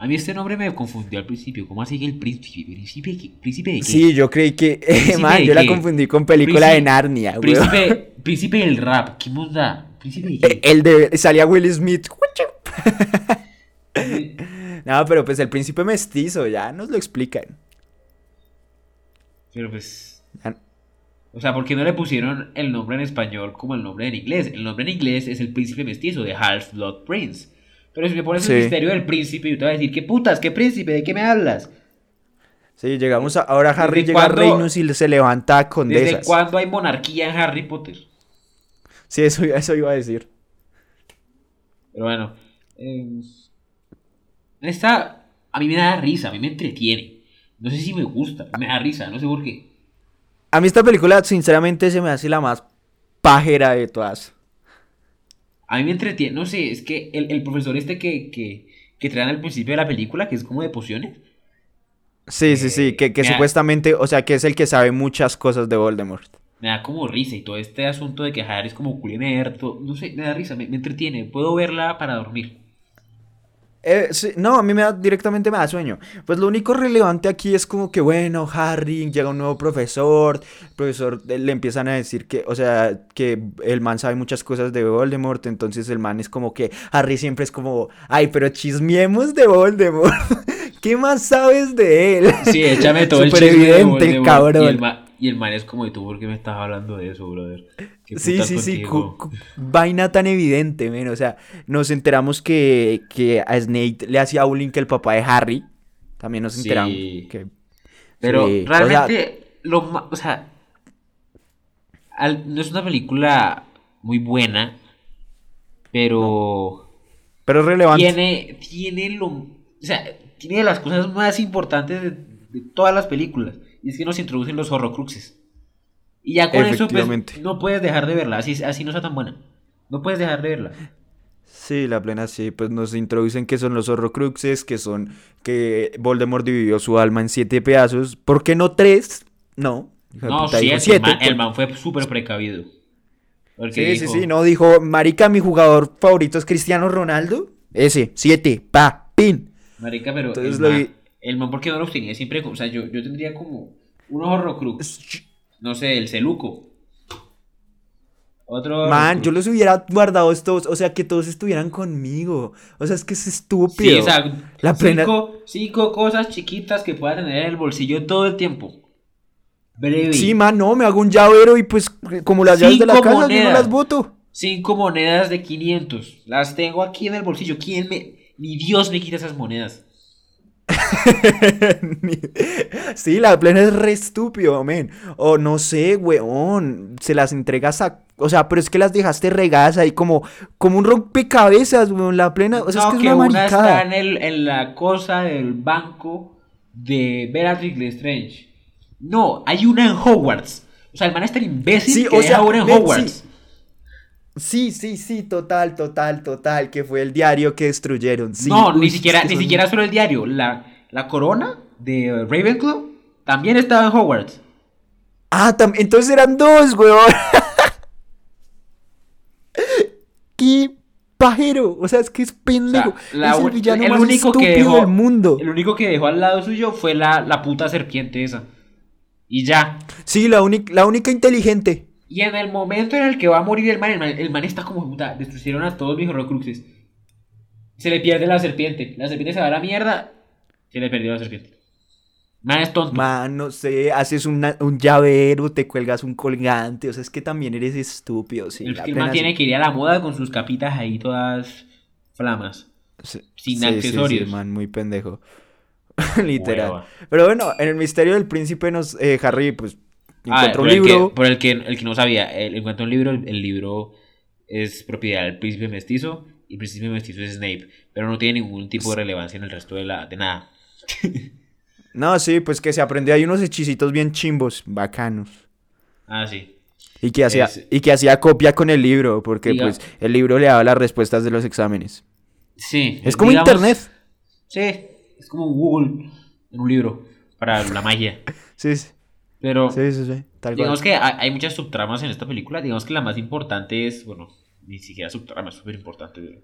a mí este nombre me confundió al principio. ¿Cómo así que el príncipe? ¿Príncipe, príncipe de qué? Sí, yo creí que. [LAUGHS] Man, yo la confundí con película de Narnia, Príncipe, [LAUGHS] príncipe del rap. ¿Qué muda? Eh, el de salía Will Smith. [LAUGHS] no, pero pues el príncipe mestizo, ya nos lo explican. Pero pues. O sea, ¿por qué no le pusieron el nombre en español como el nombre en inglés? El nombre en inglés es el príncipe mestizo de Half Blood Prince. Pero si me pones el misterio del príncipe, yo te voy a decir, ¿qué putas? ¿Qué príncipe? ¿De qué me hablas? Sí, llegamos a. Ahora Harry llega a Reinos y se levanta con ¿Desde cuándo hay monarquía en Harry Potter? Sí, eso, eso iba a decir. Pero bueno. Eh, esta a mí me da risa, a mí me entretiene. No sé si me gusta, me da risa, no sé por qué. A mí esta película, sinceramente, se me hace la más pajera de todas. A mí me entretiene, no sé, es que el, profesor este que, que, que traen al principio de la película, que es como de pociones. Sí, sí, sí, que, que supuestamente, o sea, que es el que sabe muchas cosas de Voldemort me da como risa y todo este asunto de que Harry es como culinerto, no sé, me da risa, me, entretiene, puedo verla para dormir. Eh, no, a mí me da, directamente me da sueño. Pues lo único relevante aquí es como que, bueno, Harry, llega un nuevo profesor, el profesor le empiezan a decir que, o sea, que el man sabe muchas cosas de Voldemort, entonces el man es como que, Harry siempre es como, ay, pero chismiemos de Voldemort. [LAUGHS] ¿Qué más sabes de él? Sí, échame [LAUGHS] todo el chisme evidente, cabrón. Y el man es como, ¿y tú por qué me estás hablando de eso, brother? Sí, sí, sí, vaina tan evidente, men. O sea, nos enteramos que, que a Snape le hacía bullying que el papá de Harry. También nos enteramos. Que, Pero realmente, o sea, lo, o sea no es una película muy buena, pero... Pero relevante. Tiene, tiene lo... O sea, tiene las cosas más importantes de, de todas las películas. Y es que nos introducen los horrocruxes. Y ya con eso pues, no puedes dejar de verla, así, así no sea tan buena. No puedes dejar de verla. Sí, la plena sí, pues nos introducen que son los horrocruxes, que son que Voldemort dividió su alma en siete pedazos. ¿Por qué no tres? No, de No, puta, siete. el man- siete, el man fue súper precavido. Sí, dijo, sí, sí, no, dijo, marica, mi jugador favorito es Cristiano Ronaldo. Ese, siete, pa, pin. Marica, pero Entonces el, lo man, vi- el man, ¿por qué no los tenía siempre? O sea, yo, yo tendría como un horrocrux. No sé, el celuco. Otro. Man, yo los hubiera guardado estos, o sea, que todos estuvieran conmigo. O sea, es que es estúpido. Sí, o sea, La plena- cinco, cinco cosas chiquitas que pueda tener en el bolsillo todo el tiempo. Breve. Sí, man, no, me hago un llavero y pues como las llaves de la casa, yo no monedas. las boto. Cinco monedas de 500. Las tengo aquí en el bolsillo. ¿Quién me.? Ni Dios me quita esas monedas. [LAUGHS] sí, la plena es re estúpido, men. O no sé, weón, se las entregas a... O sea, pero es que las dejaste regadas ahí como, como un rompecabezas, weón, la plena... O sea, no, es que que es una una está en, el, en la cosa del banco de Bellatrix Lestrange. No, hay una en Hogwarts. O sea, el man es tan imbécil Sí, que o deja sea, una en ven, Hogwarts. Sí, sí, sí, total, total, total, que fue el diario que destruyeron. Sí, no, uy, ni siquiera, que ni son- siquiera solo el diario. La, la corona de Ravenclaw también estaba en Hogwarts. Ah, entonces eran dos, weón. [LAUGHS] Qué pajero, o sea, es que es O sea, pendejo. la es el villano el más único que estúpido dejó- del mundo. El único que dejó al lado suyo fue la, la puta serpiente esa. Y ya. Sí, la, la única inteligente. Y en el momento en el que va a morir el man, el man, el man está como puta, destruyeron a todos mis horrocruxes. Se le pierde la serpiente. La serpiente se va a la mierda. Se le perdió la serpiente. Man es tonto. Man, no sé, haces una- un llavero, te cuelgas un colgante, o sea, es que también eres estúpido, sí. el, el man tiene que ir a la moda con sus capitas ahí todas flamas. Sí, sin sí, accesorios. Sí, man, muy pendejo. [LAUGHS] Literal. Hueva. Pero bueno, en el misterio del príncipe nos eh, Harry pues encuentra por un el libro. por el que, el que no sabía, él encuentra un libro, el, el libro es propiedad del príncipe mestizo y el príncipe mestizo es Snape, pero no tiene ningún tipo de relevancia en el resto de, la, de nada. [LAUGHS] No, sí, pues que se aprendió ahí unos hechicitos bien chimbos, bacanos. Ah, sí. Y que hacía, Es- y que hacía copia con el libro, porque Diga- pues el libro le daba las respuestas de los exámenes. Sí. Es como digamos- internet. Sí, es como Google en un libro para la magia. [LAUGHS] Sí, sí, Pero sí, sí, sí, tal cual. digamos que hay, muchas subtramas en esta película. Digamos que la más importante es, bueno, ni siquiera subtrama, es súper importante.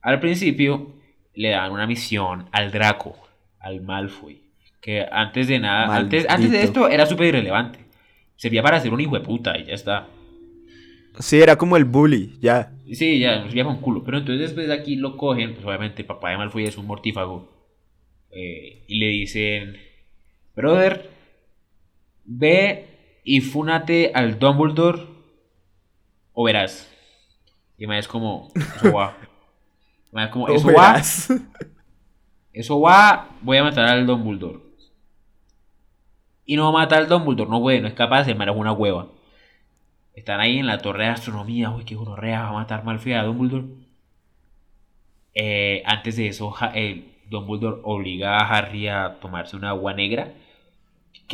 Al principio le dan una misión al Draco, al Malfoy, que antes de nada, antes, antes de esto era súper irrelevante. Servía para ser un hijo de puta y ya está. Sí, era como el bully, ya. Sí, ya, nos servía con culo. Pero entonces después de aquí lo cogen, pues obviamente el papá de Malfoy es un mortífago. eh, y le dicen, brother, ve y fúnate al Dumbledore o verás. Y me es como, eso va. Me es como, eso va, eso va, voy a matar al Dumbledore. Y no mata al Dumbledore, no puede, no es capaz, el man es una hueva. Están ahí en la torre de astronomía, uy, qué gonorrea, va a matar Malfoy a Dumbledore. Eh, antes de eso, Ja- eh, Dumbledore obliga a Harry a tomarse una agua negra.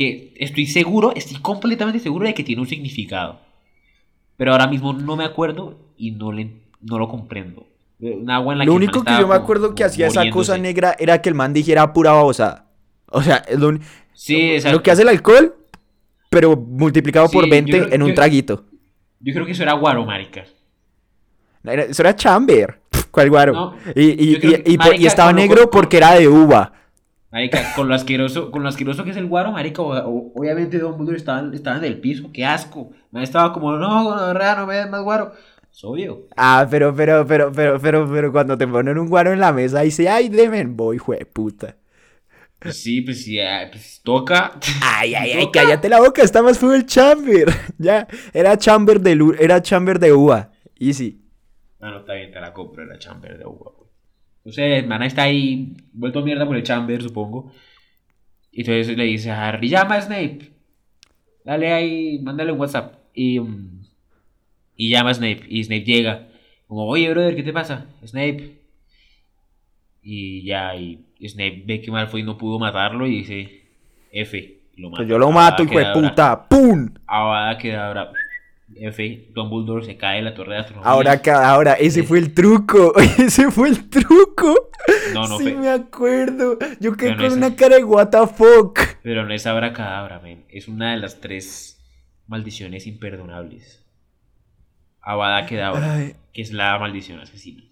Que estoy seguro, estoy completamente seguro de que tiene un significado. Pero ahora mismo no me acuerdo y no, le, no lo comprendo. Eh, Un agua en la Lo que único que yo me como- acuerdo que hacía esa cosa negra era que el man dijera pura babosada. O sea, es lo, Sí, exacto. lo que hace el alcohol, pero multiplicado por Sí, yo 20 creo- en un yo- traguito. Yo creo que eso era guaro, marica. Eso era chamber. ¿Cuál guaro? No, y, y- y- que- y estaba lo- negro porque era de uva. Marica, con lo asqueroso, con lo asqueroso que es el guaro, marica, o- obviamente Dumbledore estaba, estaba en el piso, qué asco. Me estaba como, no, gonorrea, no me des más guaro. Es obvio. Ah, pero, pero, pero, pero, pero, pero cuando te ponen un guaro en la mesa, dice, ay, demen, voy, puta. Pues sí, pues sí, ah, pues toca. Ay, ay, ay, Toca. cállate la boca, está más fue el chamber. [LAUGHS] ya, era chamber de era chamber de uva. Easy. Bueno, está bien, te la compro, la chamber de uva. Entonces, Mana está ahí, vuelto mierda por el chamber, supongo. Y entonces le dice a Harry, llama a Snape. Dale ahí, mándale un WhatsApp. Y, mm, y llama a Snape. Y Snape llega. Como, oye, brother, ¿qué te pasa? Snape. Y ya, y Snape ve que Malfoy no pudo matarlo y dice, F. y lo Pues mata. yo lo mato, hijo de puta. ¡Pum! Avada Kedavra. F, Dumbledore se cae de la torre de astronomía. Ahora, ahora, ese fue el truco. [LAUGHS] Ese fue el truco. No, no, sí, fe- me acuerdo. Yo quedé no con es- una cara de what the fuck. pero no es abracadabra, men. Es una de las tres maldiciones imperdonables. Avada Kedavra, Ay, que es la maldición asesina.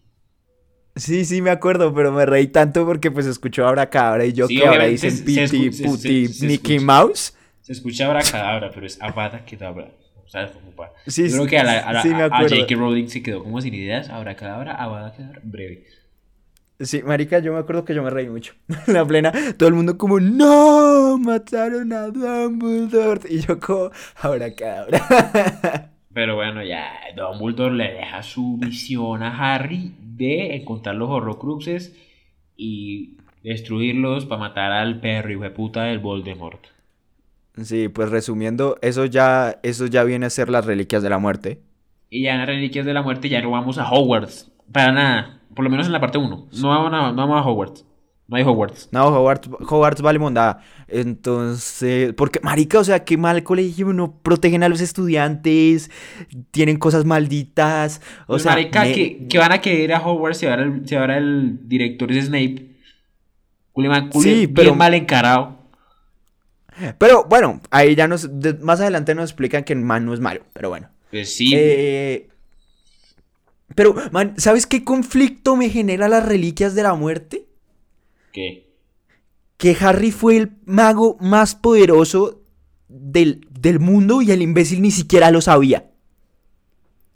sí, sí, me acuerdo, pero me reí tanto porque pues escuchó Abracadabra y yo Sí, que ahora dicen Piti, Puti, Mickey. Mouse. Se escucha abracadabra, pero es Avada Kedavra. O sea, como pa- Sí, Yo creo que a, la, a, la- sí, me a- a acuerdo. J.K. Rowling se quedó como sin ideas. Abracadabra, Avada Kedavra, breve. Sí, marica, yo me acuerdo que yo me reí mucho. [LAUGHS] La plena, todo el mundo como, no, mataron a Dumbledore. Y yo como, Abracadabra. [LAUGHS] Pero bueno, ya Dumbledore le deja su misión a Harry de encontrar los horrocruxes y destruirlos para matar al perro y puta del Voldemort. Sí, pues resumiendo, eso ya, eso ya viene a ser las reliquias de la muerte. Y ya en las reliquias de la muerte ya no vamos a Hogwarts. Para nada. Por lo menos en la parte 1. No vamos a, no vamos a Hogwarts. No hay Hogwarts. No, Hogwarts, Hogwarts vale mondada. Entonces, porque, marica, o sea, qué mal colegio, no protegen a los estudiantes, tienen cosas malditas. O Pues, sea, marica, me- que, que van a querer a Hogwarts si ahora el, si ahora el director es Snape. Culeman, cule, Sí, bien mal encarado. Pero bueno, ahí ya nos, más adelante nos explican que el man no es malo, pero bueno. Pues sí. Eh, pero, man, ¿sabes qué conflicto me genera las reliquias de la muerte? ¿Qué? Que Harry fue el mago más poderoso del, del mundo y el imbécil ni siquiera lo sabía.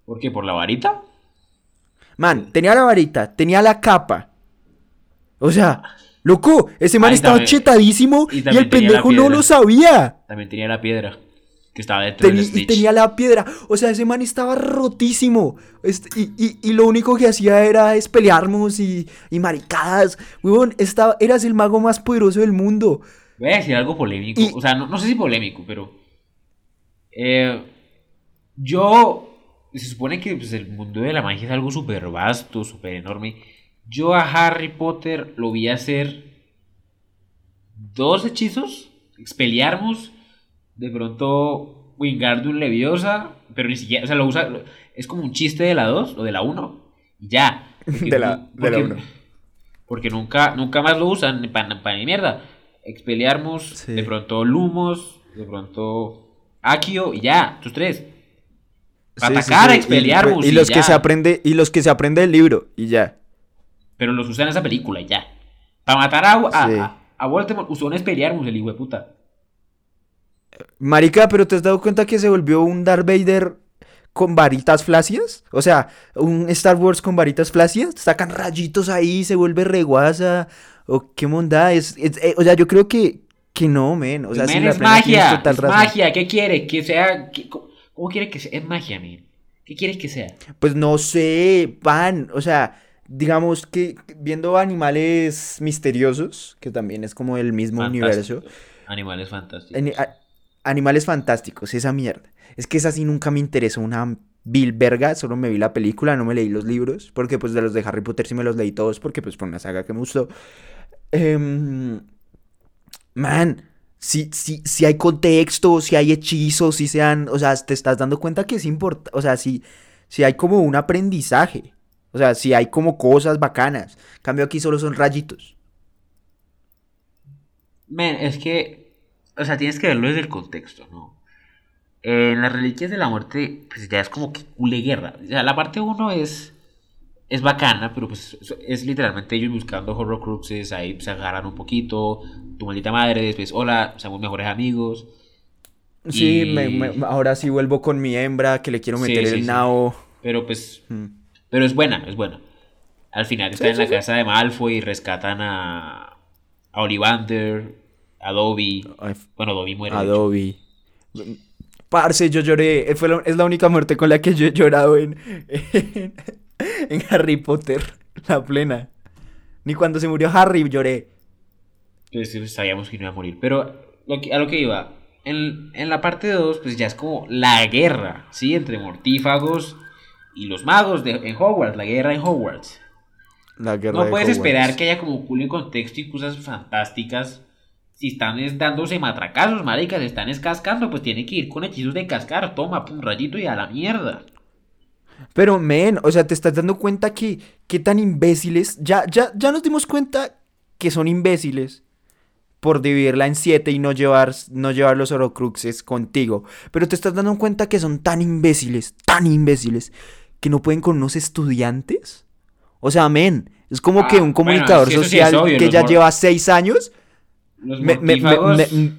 ¿Por qué? ¿Por la varita? Man, tenía la varita, tenía la capa. O sea, loco, ese man Ay, estaba también- chetadísimo y el pendejo no lo sabía. También tenía la piedra. Que estaba dentro Teni- del y tenía la piedra. O sea, ese man estaba rotísimo. Este, y, y- y lo único que hacía era es pelearnos y, y maricadas. Weón, estaba, eras el mago más poderoso del mundo. Voy a decir algo polémico. O sea, no, no sé si polémico, pero. eh, yo. Se supone que pues, el mundo de la magia es algo súper vasto, súper enorme. Yo a Harry Potter lo vi hacer dos hechizos, Expelliarmus, de pronto Wingardium Leviosa, pero ni siquiera, o sea, lo usa, es como un chiste de la 2 o de la 1, y ya. [LAUGHS] Porque De la- nu- de la porque- uno. Porque nunca, nunca más lo usan para ni mierda. Expelliarmus, Sí. de pronto Lumos, de pronto Akio y ya, tus tres. Para Sí, atacar a sí, y- Expelliarmus Y, y los que se aprende, y los que se aprende del libro, y ya. Pero los usan en esa película y ya. Para matar a, a, Sí. a- a Voldemort usó un Expelliarmus, el hijo de puta. Marica, pero ¿te has dado cuenta que se volvió un Darth Vader con varitas flácidas? O sea, un Star Wars con varitas flácidas. Sacan rayitos ahí, se vuelve reguasa. O qué monda. Es, es- eh, o sea, yo creo que, que no, men. O sea, Men, la es magia, es magia. ¿Qué quiere? Que sea. que- ¿Cómo quiere que sea? Es magia, men. ¿Qué quieres que sea? Pues no sé, pan. O sea, digamos que viendo animales misteriosos, que también es como el mismo universo. Animales fantásticos. Ani- a- animales fantásticos, esa mierda. Es que esa sí nunca me interesó una vil verga, solo me vi la película, no me leí los libros, porque pues de los de Harry Potter sí me los leí todos, porque pues fue una saga que me gustó. Em, man, si, si, si hay contexto, si hay hechizos, si sean, o sea, te estás dando cuenta que es importante, o sea, si, si hay como un aprendizaje, o sea, si hay como cosas bacanas. En cambio aquí solo son rayitos. Men, es que, o sea, tienes que verlo desde el contexto, ¿no? En las reliquias de la muerte, pues ya es como que cule guerra. O sea, la parte 1 es, es bacana, pero pues es, literalmente ellos buscando horrocruxes, ahí se agarran un poquito, tu maldita madre, después, hola, somos mejores amigos. Sí, Y- me- me- ahora sí vuelvo con mi hembra que le quiero meter sí, el sí. nao. Pero pues, Mm. Pero es buena, es buena. Al final está Sí, en sí, la sí. casa de Malfoy y rescatan a, a Ollivander, a Dobby. Bueno, Dobby muere. hecho. Adobe. Parce, yo lloré. fue la- es la única muerte con la que yo he llorado en, en, en Harry Potter. La plena. Ni cuando se murió Harry lloré. Pues sí, sabíamos que no iba a morir. Pero lo que- a lo que iba, en, en la parte 2, pues ya es como la guerra, ¿sí? Entre mortífagos y los magos de, en Hogwarts, la guerra en Hogwarts. La guerra No de puedes Hogwarts. esperar que haya como cool en contexto y cosas fantásticas Si están es dándose matracazos, marica, se están escascando, pues tiene que ir con hechizos de cascar. Toma, un rayito y a la mierda. Pero, men, o sea, te estás dando cuenta que, qué tan imbéciles. Ya, ya, ya nos dimos cuenta que son imbéciles por dividirla en siete y no llevar, no llevar los orocruxes contigo. Pero te estás dando cuenta que son tan imbéciles, tan imbéciles, que no pueden con unos estudiantes. O sea, men, es como Ah, que un bueno, comunicador sí social obvio, que ya lleva seis años. Los me- mortífagos. me-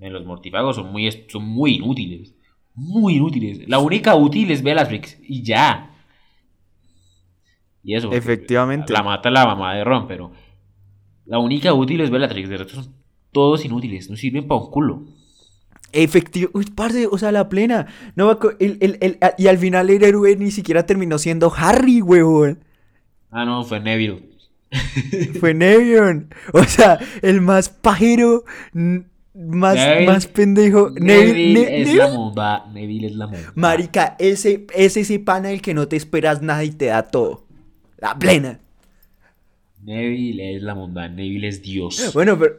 Eh, Los mortífagos son muy, son muy inútiles. Muy inútiles. La única útil es Bellatrix. Y ya. Y eso. Efectivamente. La mata la mamá de Ron, pero. La única útil es Bellatrix. De resto son todos inútiles. No sirven para un culo. Efectivo, uy, parce, o sea, la plena. No, el- el- el- y al final el héroe ni siquiera terminó siendo Harry, huevón. Ah, no, fue Neville. [LAUGHS] Fue Nevion. O sea, el más pajero, más, Neville- más pendejo. Neville, Neville, Ne- es Neville. la monda. Neville es la monda. Marica, ese, ese ese pana del que no te esperas nada y te da todo. La plena. Neville es la monda. Neville es Dios. Bueno, pero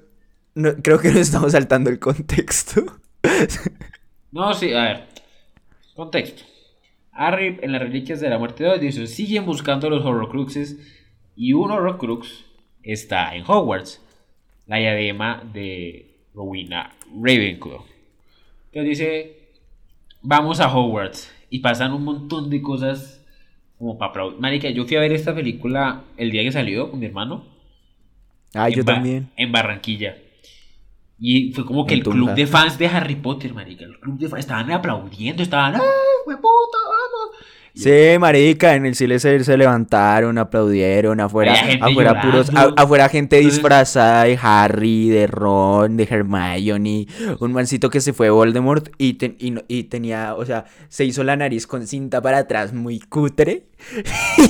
no- creo que nos estamos saltando el contexto. [LAUGHS] No, sí, a ver. Contexto. Harry en las Reliquias de la Muerte 2 dice, siguen buscando los Horrocruxes y un Horrocrux está en Hogwarts, la diadema de Rowena Ravenclaw. Entonces dice, vamos a Hogwarts y pasan un montón de cosas como para aplaudir. Marica, yo fui a ver esta película el día que salió con mi hermano. Ah, yo Ba- también. En Barranquilla. Y fue como que el club de fans de Harry Potter, marica. El club de fans estaban aplaudiendo, estaban, ¡ay, hueputa, vamos! Sí, marica, en el cine se, se levantaron, aplaudieron, afuera, afuera puros, a- afuera gente Entonces- disfrazada de Harry, de Ron, de Hermione, un mancito que se fue Voldemort y, ten- y, tenía, o sea, se hizo la nariz con cinta para atrás muy cutre. [LAUGHS]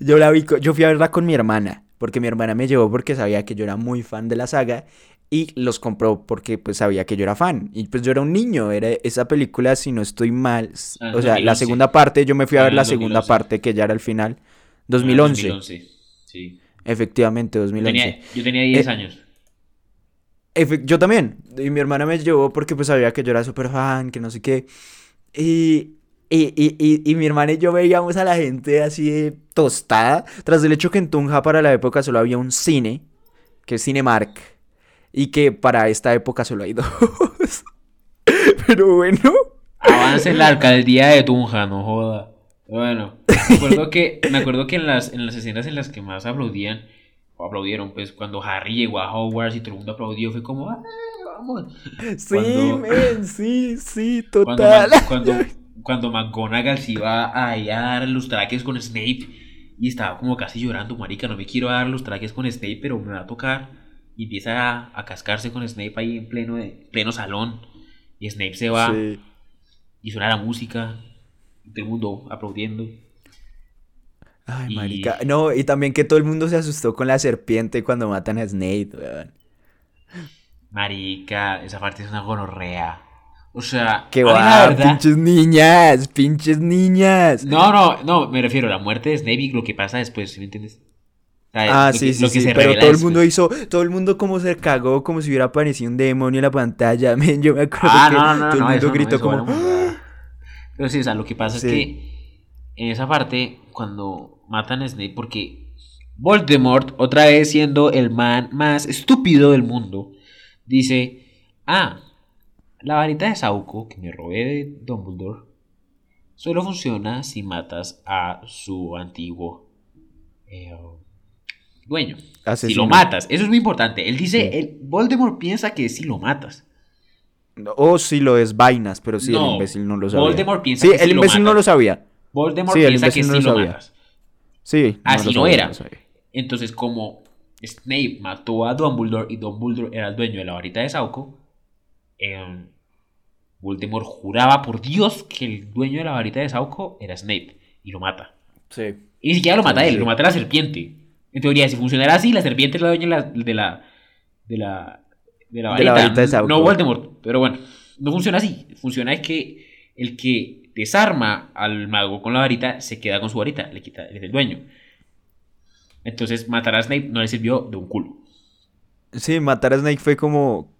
yo la vi, yo fui a verla con mi hermana, porque mi hermana me llevó porque sabía que yo era muy fan de la saga y los compró porque pues sabía que yo era fan y pues yo era un niño, era esa película si no estoy mal, Ah, o sea, la 2011. segunda parte yo me fui a Ah, ver la 2011. segunda parte que ya era el final. Ah, 2011, 2011, sí. efectivamente, 2011. Tenía- yo tenía 10 Eh, años. Efe- yo también. Y mi hermana me llevó porque pues sabía que yo era súper fan, que no sé qué. Y, y, y, y, y mi hermana y yo veíamos a la gente así de tostada. Tras el hecho que en Tunja para la época solo había un cine, que es Cinemark. Y que para esta época solo hay [LAUGHS] dos. Pero bueno. Avance la alcaldía de Tunja, no joda. Bueno, me acuerdo que, me acuerdo que en, las, en las escenas en las que más aplaudían, o aplaudieron, pues cuando Harry llegó a Hogwarts y todo el mundo aplaudió, fue como, ¡ay, vamos! Sí, Cuando- men, sí, sí, Cuando, total. Ma- cuando, cuando McGonagall se iba a dar los traques con Snape y estaba como casi llorando, marica, no me quiero dar los traques con Snape, pero me va a tocar. Y empieza a, a cascarse con Snape ahí en pleno, pleno salón. Y Snape se va Sí. y suena la música. Y todo el mundo aplaudiendo. Ay, Y- marica. No, y también que todo el mundo se asustó con la serpiente cuando matan a Snape, weón. Marica, esa parte es una gonorrea. O sea, la va, verdad- pinches niñas, pinches niñas. No, no, no, me refiero a la muerte de Snape y lo que pasa después, ¿sí me entiendes? Ah, lo sí, que- sí, lo que sí, se pero todo el mundo hizo, todo el mundo como se cagó, como si hubiera aparecido un demonio en la pantalla, [LAUGHS] yo me acuerdo Ah, que no, no, no, todo el mundo gritó como, muy- Pero sí, o sea, lo que pasa es que en esa parte, cuando matan a Snape, porque Voldemort, otra vez siendo el man más estúpido del mundo, dice, ah, la varita de Sauco que me robé de Dumbledore solo funciona si matas a su antiguo eh, dueño. Si Asesino. lo matas, eso es muy importante. Él dice, Sí. el, Voldemort piensa que si lo matas. o si lo es vainas, pero sí, No, el imbécil no lo sabía. Voldemort piensa Sí, que sí el lo imbécil no matas. lo sabía. Voldemort Sí, piensa que sí no lo lo sabía. matas. Sí. Así lo no era. lo. Entonces, como Snape mató a Dumbledore y Dumbledore era el dueño de la varita de Sauco, em, Voldemort juraba por Dios que el dueño de la varita de Sauco era Snape y lo mata. Sí. Y ni siquiera lo mata Sí, él, sí. lo mata la serpiente. En teoría, si funcionara así, la serpiente es la dueña de la, de la, de la, la De la varita, varita de no Voldemort. Pero bueno, no funciona así. Funciona es que el que desarma al mago con la varita se queda con su varita, le quita, es el dueño. Entonces, matar a Snape no le sirvió de un culo. Sí, matar a Snake fue como,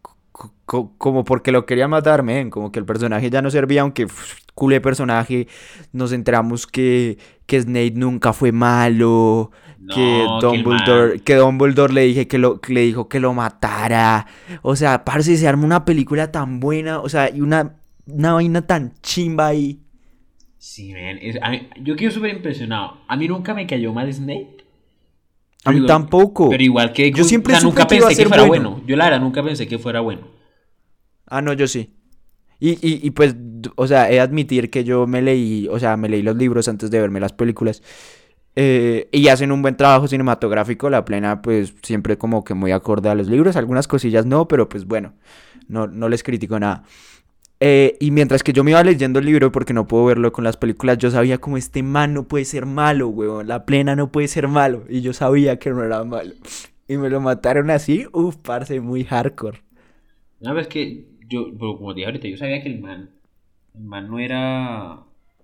como porque lo quería matar, men. Como que el personaje ya no servía, aunque culé personaje. Nos enteramos que, que Snake nunca fue malo. Que, Dumbledore, que, Dumbledore le, dije que, lo, le dijo que lo matara. O sea, parce, se arma una película tan buena. O sea, y una, una vaina tan chimba ahí. Sí, man. yo quedo súper impresionado. A mí nunca me cayó mal Snake. A mí tampoco. Pero igual que. Yo siempre nunca pensé que, fuera bueno. Yo la verdad nunca pensé que fuera bueno. Ah, no, yo sí. Y, y, pues, o sea, he de admitir que yo me leí, o sea, me leí los libros antes de verme las películas. Eh, y hacen un buen trabajo cinematográfico. La plena, pues, siempre como que muy acorde a los libros. Algunas cosillas no, pero pues bueno, no, no les critico nada. Eh, y mientras que yo me iba leyendo el libro, porque no puedo verlo con las películas, yo sabía como este man no puede ser malo, weón. La plena no puede ser malo. Y yo sabía que no era malo. Y me lo mataron así, uff, parce, muy hardcore. Una vez que yo, como dije ahorita, yo sabía que el man, el man no era,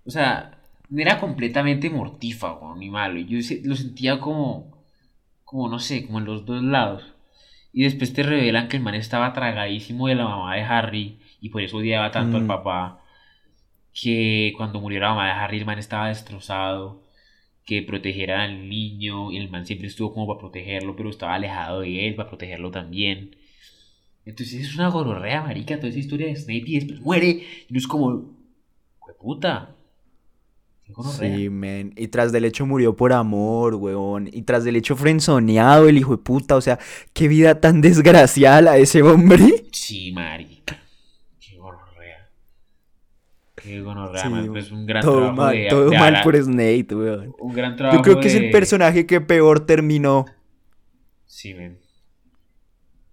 o sea, no era completamente mortífago ni malo. Yo lo sentía como, como no sé, como en los dos lados. Y después te revelan que el man estaba tragadísimo de la mamá de Harry y por eso odiaba tanto al mm. papá. Que cuando murió la mamá de Harry, el man estaba destrozado. Que protegiera al niño. Y el man siempre estuvo como para protegerlo, pero estaba alejado de él para protegerlo también. Entonces es una gororrea, marica, toda esa historia de Snape y después muere. Y no es como, puta. Sí, men. Y tras del hecho murió por amor, weón. Y tras del hecho frenzoneado el hijo de puta. O sea, qué vida tan [LAUGHS] desgraciada a ese hombre. Sí, marica. Qué gonorrea, pues un gran todo trabajo mal, Todo mal por Snape, weón. Un gran trabajo Yo creo que es el personaje que peor terminó. Sí, men.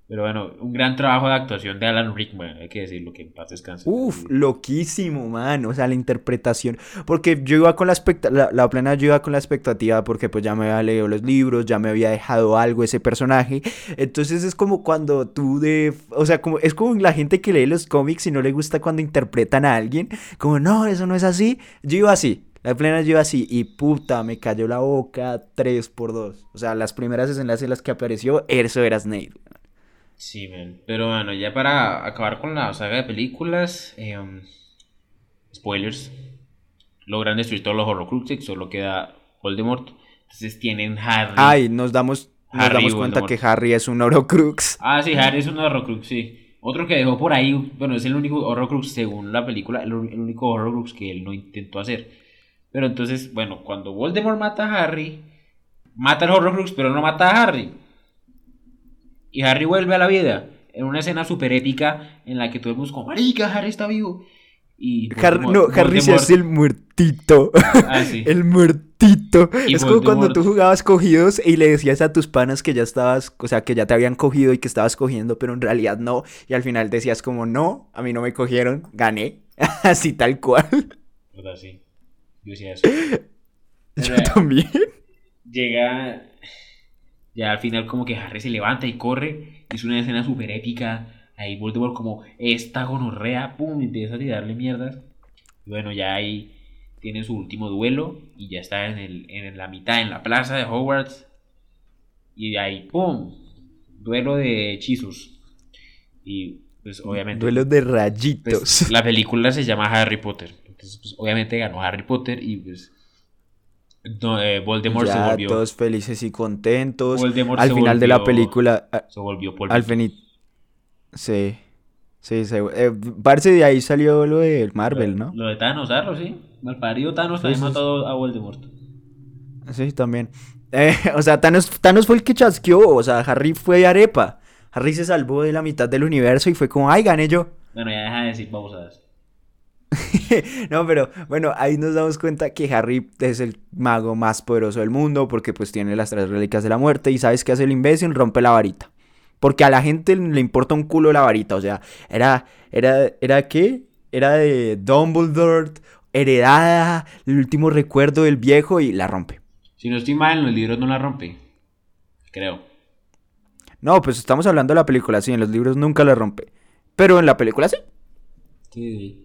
Pero bueno, un gran trabajo de actuación de Alan Rickman, hay que decirlo, que en paz descanse. Uf, loquísimo, man. O sea, la interpretación. Porque yo iba con la expectativa, la, plena yo iba con la expectativa porque pues ya me había leído los libros, ya me había dejado algo ese personaje. Entonces es como cuando tú de... O sea, como es como la gente que lee los cómics y no le gusta cuando interpretan a alguien. Como, no, eso no es así. Yo iba así. La plena yo así y puta, me cayó la boca 3 por 2 O sea, las primeras escenas en las que apareció, eso era Snape. Sí, Pero bueno, ya para acabar con la saga de películas, eh, spoilers, logran destruir todos los Horrocruxes, solo queda Voldemort. Entonces tienen Harry. Ay, nos damos, nos damos cuenta que Harry es un Horrocrux. Ah, sí, Harry es un Horrocrux, sí. Otro que dejó por ahí, bueno, es el único Horrocrux según la película, el, único Horrocrux que él no intentó hacer. Pero entonces, bueno, cuando Voldemort mata a Harry, mata al Horrocrux, pero no mata a Harry. Y Harry vuelve a la vida en una escena súper épica en la que todos vemos como, marica, Harry está vivo. Y no, Harry se hace el muertito. Ah, [LAUGHS] el muertito. es como cuando tú jugabas cogidos y le decías a tus panas que ya estabas, o sea, que ya te habían cogido y que estabas cogiendo, pero en realidad no. Y al final decías como, no, a mí no me cogieron, gané. [LAUGHS] Así tal cual. ¿Verdad? Sí. Yo decía eso. [LAUGHS] Yo también. Llega ya al final como que Harry se levanta y corre. Es una escena súper épica. Ahí Voldemort como esta gonorrea, pum, empieza a tirarle mierdas. Y bueno, ya ahí tiene su último duelo y ya está en, el, en la mitad, en la plaza de Hogwarts. Y ahí, pum, duelo de hechizos. Y pues obviamente... Duelo de rayitos. Pues, la película se llama Harry Potter. Entonces, pues obviamente ganó Harry Potter y pues no, eh, Voldemort se volvió. Todos felices y contentos. al final de la película. Se volvió Al final. Sí. Sí, eh, parece de ahí salió lo de Marvel, ¿no? Lo de Thanos, ¿sabes? Sí. Malparido Thanos también mató a Voldemort. Sí, también. Eh, [LAUGHS] o sea, Thanos, Thanos fue el que chasqueó. O sea, Harry fue arepa. Harry se salvó de la mitad del universo y fue como, ay, gané yo. Bueno, ya deja de decir vamos a ver. [LAUGHS] no, pero bueno, ahí nos damos cuenta que Harry es el mago más poderoso del mundo porque pues tiene las tres reliquias de la muerte y sabes qué hace el imbécil, rompe la varita. Porque a la gente le importa un culo la varita, o sea, era, era, era qué? Era de Dumbledore, heredada, el último recuerdo del viejo y la rompe. Si no estoy mal, en los libros no la rompe, creo. No, pues estamos hablando de la película, sí, en los libros nunca la rompe. Pero en la película sí. Sí.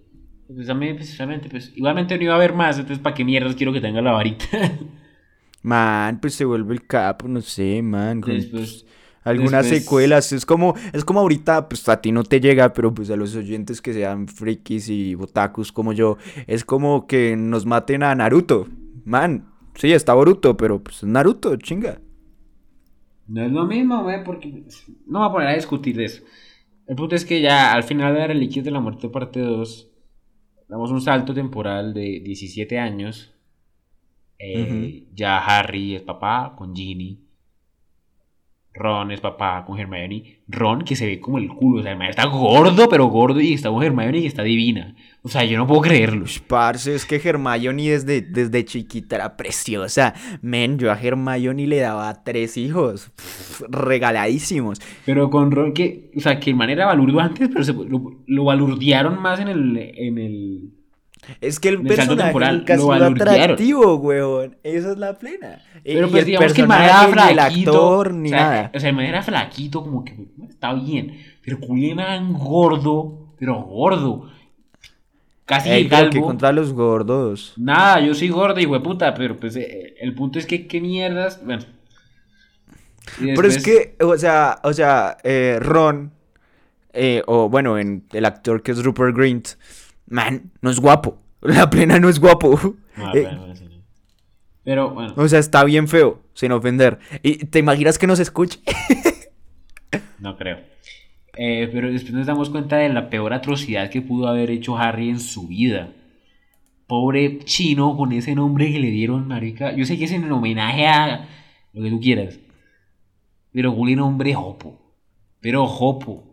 Pues a mí, precisamente, pues igualmente no iba a haber más, entonces ¿para qué mierdas quiero que tenga la varita? [LAUGHS] man, pues se vuelve el capo, no sé, man. Pues, algunas Después- secuelas. Es como, es como ahorita, pues a ti no te llega, pero pues a los oyentes que sean frikis y otakus como yo, es como que nos maten a Naruto. Man, sí, está Boruto, pero pues Naruto, chinga. No es lo mismo, güey, porque no me voy a poner a discutir de eso. El punto es que ya al final de Reliquias de la Muerte parte 2, damos un salto temporal de 17 años. Eh, Ya Harry es papá con Ginny. Ron es papá con Hermione. Ron que se ve como el culo. O sea, Hermione está gordo, pero gordo. Y está con Hermione y está divina. O sea, yo no puedo creerlo. Parce, es que Hermione desde, desde chiquita era preciosa. Men, yo a Hermione le daba tres hijos. regaladísimos. Pero con Ron que... O sea, que Hermione era balurdo antes, pero se- lo, lo balurdearon más en el... En el Es que el el personaje nunca balurdearon. atractivo, weón. Esa es la plena. Y- Pero y pues el digamos que el actor, ni o sea, nada. O sea, el man era flaquito, como que está bien. Pero era gordo, pero gordo. Casi Ey, pero que calvo. contra los gordos. Nada, yo soy gordo, hijo de puta, pero pues eh, el punto es que qué mierdas. Bueno. Y Pero es que, o sea, o sea, eh, Ron, eh, o bueno, en el actor que es Rupert Grint, man, no es guapo. [LAUGHS] La plena no es guapo. Ah, [LAUGHS] Eh, bueno, sí. Pero bueno, o sea, está bien feo, sin ofender. ¿Y te imaginas que nos escuche? [LAUGHS] no creo. Eh, pero después nos damos cuenta de la peor atrocidad que pudo haber hecho Harry en su vida. Pobre chino con ese nombre que le dieron, marica. Yo sé que es en homenaje a lo que tú quieras. Pero Juli nombre Jopo. Pero Jopo.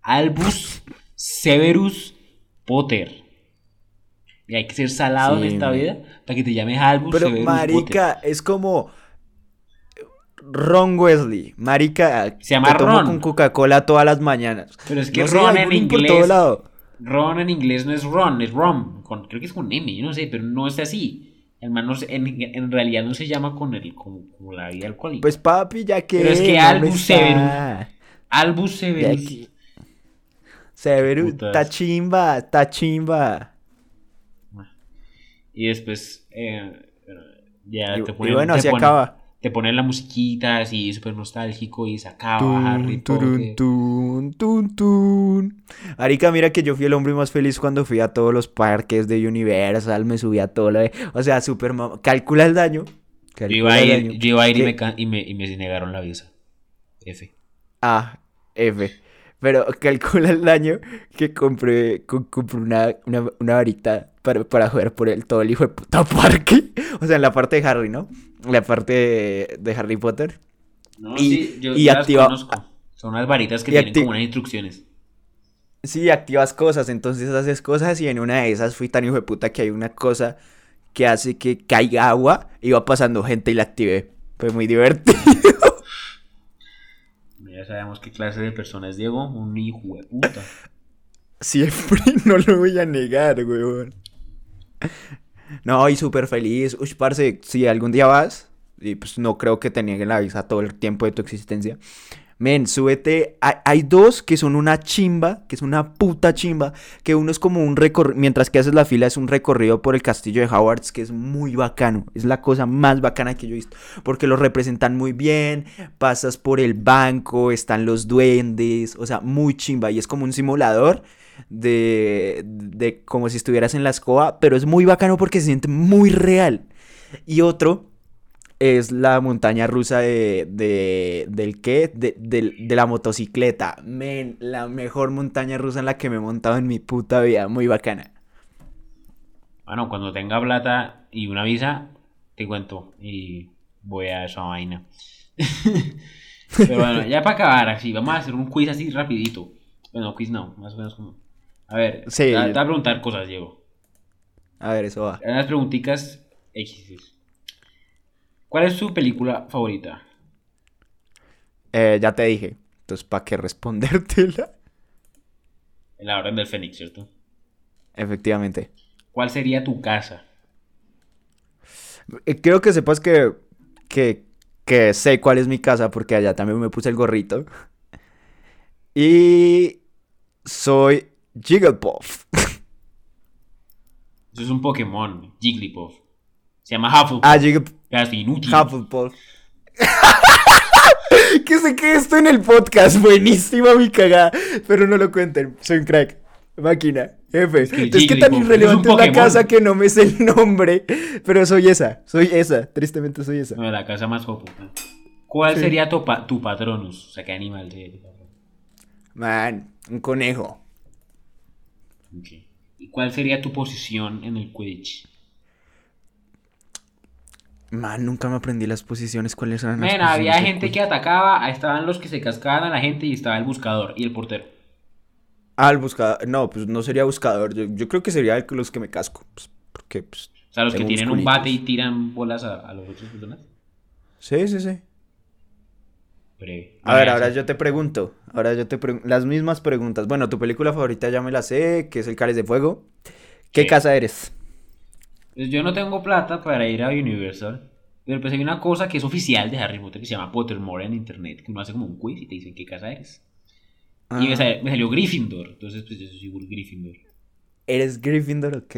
Albus Severus Potter. Y hay que ser salado Sí, en esta man. vida para que te llames Albus Pero, Severus Potter. marica, es como Ron Wesley. Marica, Se llama tomo Ron. con Coca-Cola todas las mañanas. Pero es que No Ron en inglés. todo lado. Ron en inglés no es Ron, es Rom. Con, creo que es con M, yo no sé, pero no es así. El man no se- en, en realidad no se llama con el, como, como la vida alcohólica. Pues papi, ya que. Pero es que ¿dónde Albus está? Albus Severus. Severus, está chimba, está chimba. Y después eh, ya Y, te y ponen, bueno, te así ponen- acaba. Te ponen la musiquita así súper nostálgico y se acaba Harry Tun, turun, Potter. tun, tun. Arica, mira que yo fui el hombre más feliz cuando fui a todos los parques de Universal, me subí a todo lo de... O sea, super... mam- Calcula el daño. Yo iba a ir, daño. yo iba a ir y, me, y, me, y me negaron la visa. F. Ah, F. Pero calcula el daño que compré, co- compré una, una, una varita para, para jugar por el, todo el hijo de puta parque. [LAUGHS] O sea, en la parte de Harry, ¿no? En la parte de, de Harry Potter. No, Y- sí, yo, y yo las activa- conozco. Son unas varitas que tienen acti- como unas instrucciones. Sí, activas cosas, entonces haces cosas y en una de esas fui tan hijo de puta que hay una cosa que hace que caiga agua y va pasando gente y la activé. Fue muy divertido. [LAUGHS] Ya sabemos qué clase de persona es Diego, un hijo de puta. [LAUGHS] Siempre, [LAUGHS] no lo voy a negar, weón. No, y súper feliz. Uy, parce, si algún día vas, y pues no creo que te nieguen la visa todo el tiempo de tu existencia. Men, súbete. Hay, hay dos que son una chimba, que es una puta chimba, que uno es como un recorrido, mientras que haces la fila es un recorrido por el castillo de Howards, que es muy bacano. Es la cosa más bacana que yo he visto, porque lo representan muy bien, pasas por el banco, están los duendes, o sea, muy chimba, y es como un simulador de, de como si estuvieras en la escoba, pero es muy bacano porque se siente muy real. Y otro es la montaña rusa de, de del qué, de, de la motocicleta. Men, la mejor montaña rusa en la que me he montado en mi puta vida, muy bacana. Bueno, cuando tenga plata y una visa, te cuento y voy a esa vaina. [LAUGHS] Pero bueno, ya para acabar así, vamos a hacer un quiz así rapidito. Bueno, quiz no, más o menos como... A ver, Sí. te, te voy a preguntar cosas, Diego. A ver, eso va. Unas preguntitas X. ¿Cuál es tu película favorita? Eh, ya te dije. Entonces, ¿para qué respondértela? La Orden del Fénix, ¿cierto? Efectivamente. ¿Cuál sería tu casa? Eh, Creo que sepas que, que, que sé cuál es mi casa porque allá también me puse el gorrito. [LAUGHS] Y soy Jigglypuff. [LAUGHS] Eso es un Pokémon, Jigglypuff. Se llama Hufflepuff. Ah, Jigglypuff. Pedazo inútil. Hufflepuff. [LAUGHS] ¿Qué sé que esto en el podcast. Buenísima mi cagada. Pero no lo cuenten. Soy un crack. Máquina. Jefe. Es que, es que tan irrelevante es, la casa que no me sé el nombre. Pero soy esa. Soy esa. Tristemente soy esa. No, la casa más jopo. ¿Cuál sí. sería tu, pa tu patronus? O sea, ¿qué animal sería? Man, un conejo. Okay. ¿Y cuál sería tu posición en el Quidditch? Man, nunca me aprendí las posiciones. ¿Cuáles eran las Man, había gente que atacaba, estaban los que se cascaban a la gente y estaba el buscador y el portero. Ah, el buscador. No, pues no sería buscador. Yo, yo creo que sería los que me casco. Pues, porque, pues, o sea, los que tienen un bate y tiran bolas a, a los otros personas. Sí, sí, sí. Breve. A ver, ahora yo te pregunto. Ahora yo te pregunto. Las mismas preguntas. Bueno, tu película favorita ya me la sé, que es El Cáliz de Fuego. ¿Qué sí. casa eres? Yo no tengo plata para ir a Universal. Pero pues hay una cosa que es oficial de Harry Potter que se llama Pottermore en internet. Que uno hace como un quiz y te dicen qué casa eres. Ah. Y me salió, me salió, Gryffindor. Entonces, pues yo soy Gryffindor. Eres Gryffindor, ok.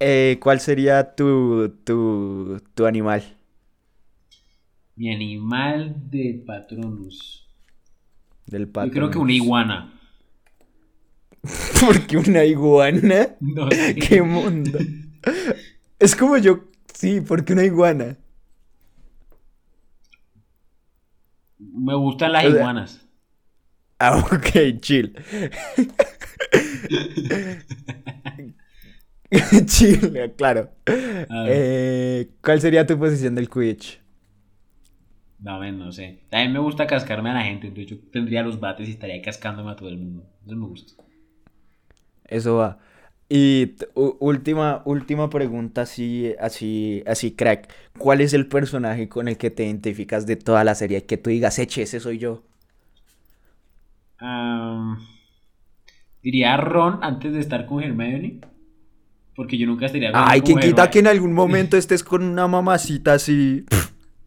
Eh, ¿Cuál sería tu, tu, tu animal? Mi animal de Patronus. Del Patronus. Yo creo que una iguana. [LAUGHS] ¿Por qué una iguana? [LAUGHS] No sé. ¿Qué mundo? [LAUGHS] es como yo. Sí, porque una iguana. Me gustan las o sea, iguanas. [LAUGHS] Ah, ok, chill. [LAUGHS] chill, claro. Eh, ¿Cuál sería tu posición del Quidditch? No, no sé. También me gusta cascarme a la gente. Entonces yo tendría los bates y estaría cascándome a todo el mundo. Eso me gusta. Eso va. Y última, última pregunta así, así, así, crack. ¿Cuál es el personaje con el que te identificas de toda la serie? Que tú digas, eche, ese soy yo. Um, diría Ron antes de estar con Hermione. Porque yo nunca estaría con Ay, quien quita que en algún [LAUGHS] momento estés con una mamacita así.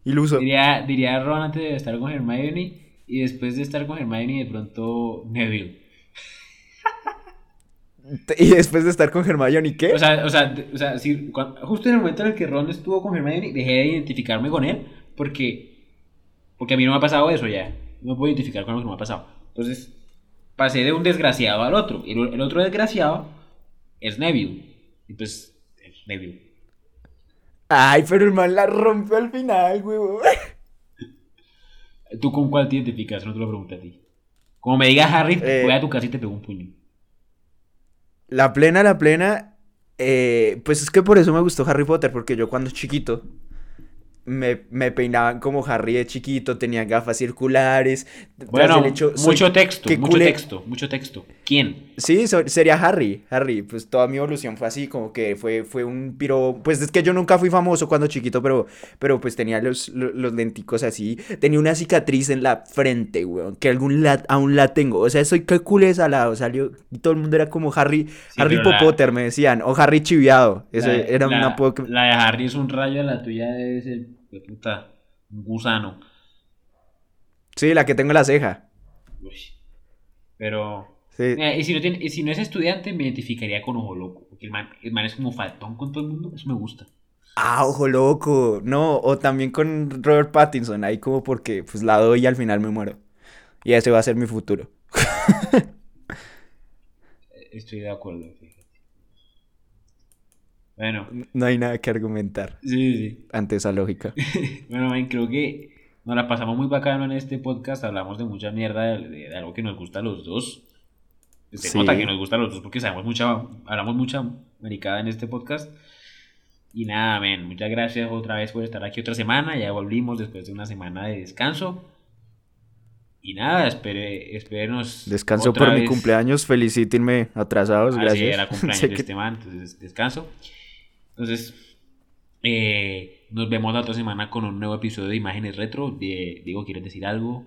Iluso. Diría, diría Ron antes de estar con Hermione. Y después de estar con Hermione, de pronto Neville. [LAUGHS] Y después de estar con Hermione, ¿qué? O sea, o sea, o sea cuando, justo en el momento en el que Ron estuvo con Hermione, dejé de identificarme con él porque, porque a mí no me ha pasado eso ya. No me puedo identificar con lo que me ha pasado. Entonces, pasé de un desgraciado al otro. Y el, el otro desgraciado es Neville. Y pues, Neville. Ay, pero el man la rompió al final, huevo. [LAUGHS] ¿Tú con cuál te identificas? No te lo pregunto a ti. Como me digas Harry, eh, voy a tu casa y te pego un puño. La plena, la plena. Eh, pues es que por eso me gustó Harry Potter, porque yo cuando chiquito me, me peinaban como Harry de chiquito, tenía gafas circulares. Bueno, hecho, mucho texto, mucho culé... texto, mucho texto. ¿Quién? Sí, so, sería Harry, Harry. Pues toda mi evolución fue así, como que fue, fue un piro. Pues es que yo nunca fui famoso cuando chiquito, pero, pero pues tenía los, los, los lenticos así. Tenía una cicatriz en la frente, weón, que algún la, aún la tengo. O sea, soy que culé salado. Salió, y todo el mundo era como Harry, sí, Harry Popotter, la... me decían, o Harry Chiviado. Eso la, era la, un apodo que... La de Harry es un rayo, la tuya ser de puta, un gusano. Sí, la que tengo en la ceja. Uy. Pero. Sí. Mira, y, si no tiene, y si no es estudiante, me identificaría con Ojo Loco. Porque el man, el man es como faltón con todo el mundo. Eso me gusta. Ah, Ojo Loco. No, o también con Robert Pattinson. Ahí como porque pues la doy y al final me muero. Y ese va a ser mi futuro. [LAUGHS] Estoy de acuerdo. Fíjate. Bueno. No hay nada que argumentar. Sí, sí. Ante esa lógica. [LAUGHS] bueno, man, creo que nos la pasamos muy bacano en este podcast. Hablamos de mucha mierda, de, de, de algo que nos gusta a los dos. Se sí. nota que nos gusta a los dos porque sabemos mucha, hablamos mucha americana en este podcast. Y nada, men, muchas gracias otra vez por estar aquí otra semana. Ya volvimos después de una semana de descanso. Y nada, espere, espérenos. Descanso por vez. mi cumpleaños, felicítenme atrasados, ah, gracias. Sí, era cumpleaños [LAUGHS] de este man, entonces descanso. Entonces, eh, nos vemos la otra semana con un nuevo episodio de Imágenes Retro. De, Diego, ¿quieres decir algo?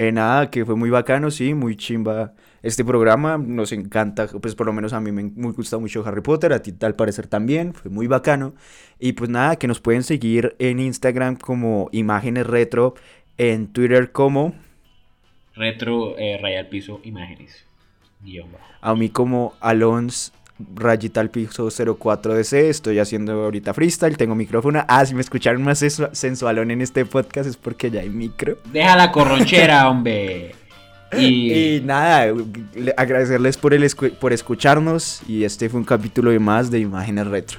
Eh, nada, que fue muy bacano, sí, muy chimba este programa. Nos encanta, pues por lo menos a mí me, gusta mucho Harry Potter, a ti al parecer también, fue muy bacano. Y pues nada, que nos pueden seguir en Instagram como Imágenes Retro, en Twitter como Retro eh, Rayal Piso Imágenes. Guión bajo. A mí como Alons rayita al piso 04DC, estoy haciendo ahorita freestyle, tengo micrófono. Ah, si me escucharon más sensualón en este podcast es porque ya hay micro. Deja la corronchera, [LAUGHS] hombre. Y... nada, agradecerles por, el por escucharnos y este fue un capítulo de más de Imágenes Retro.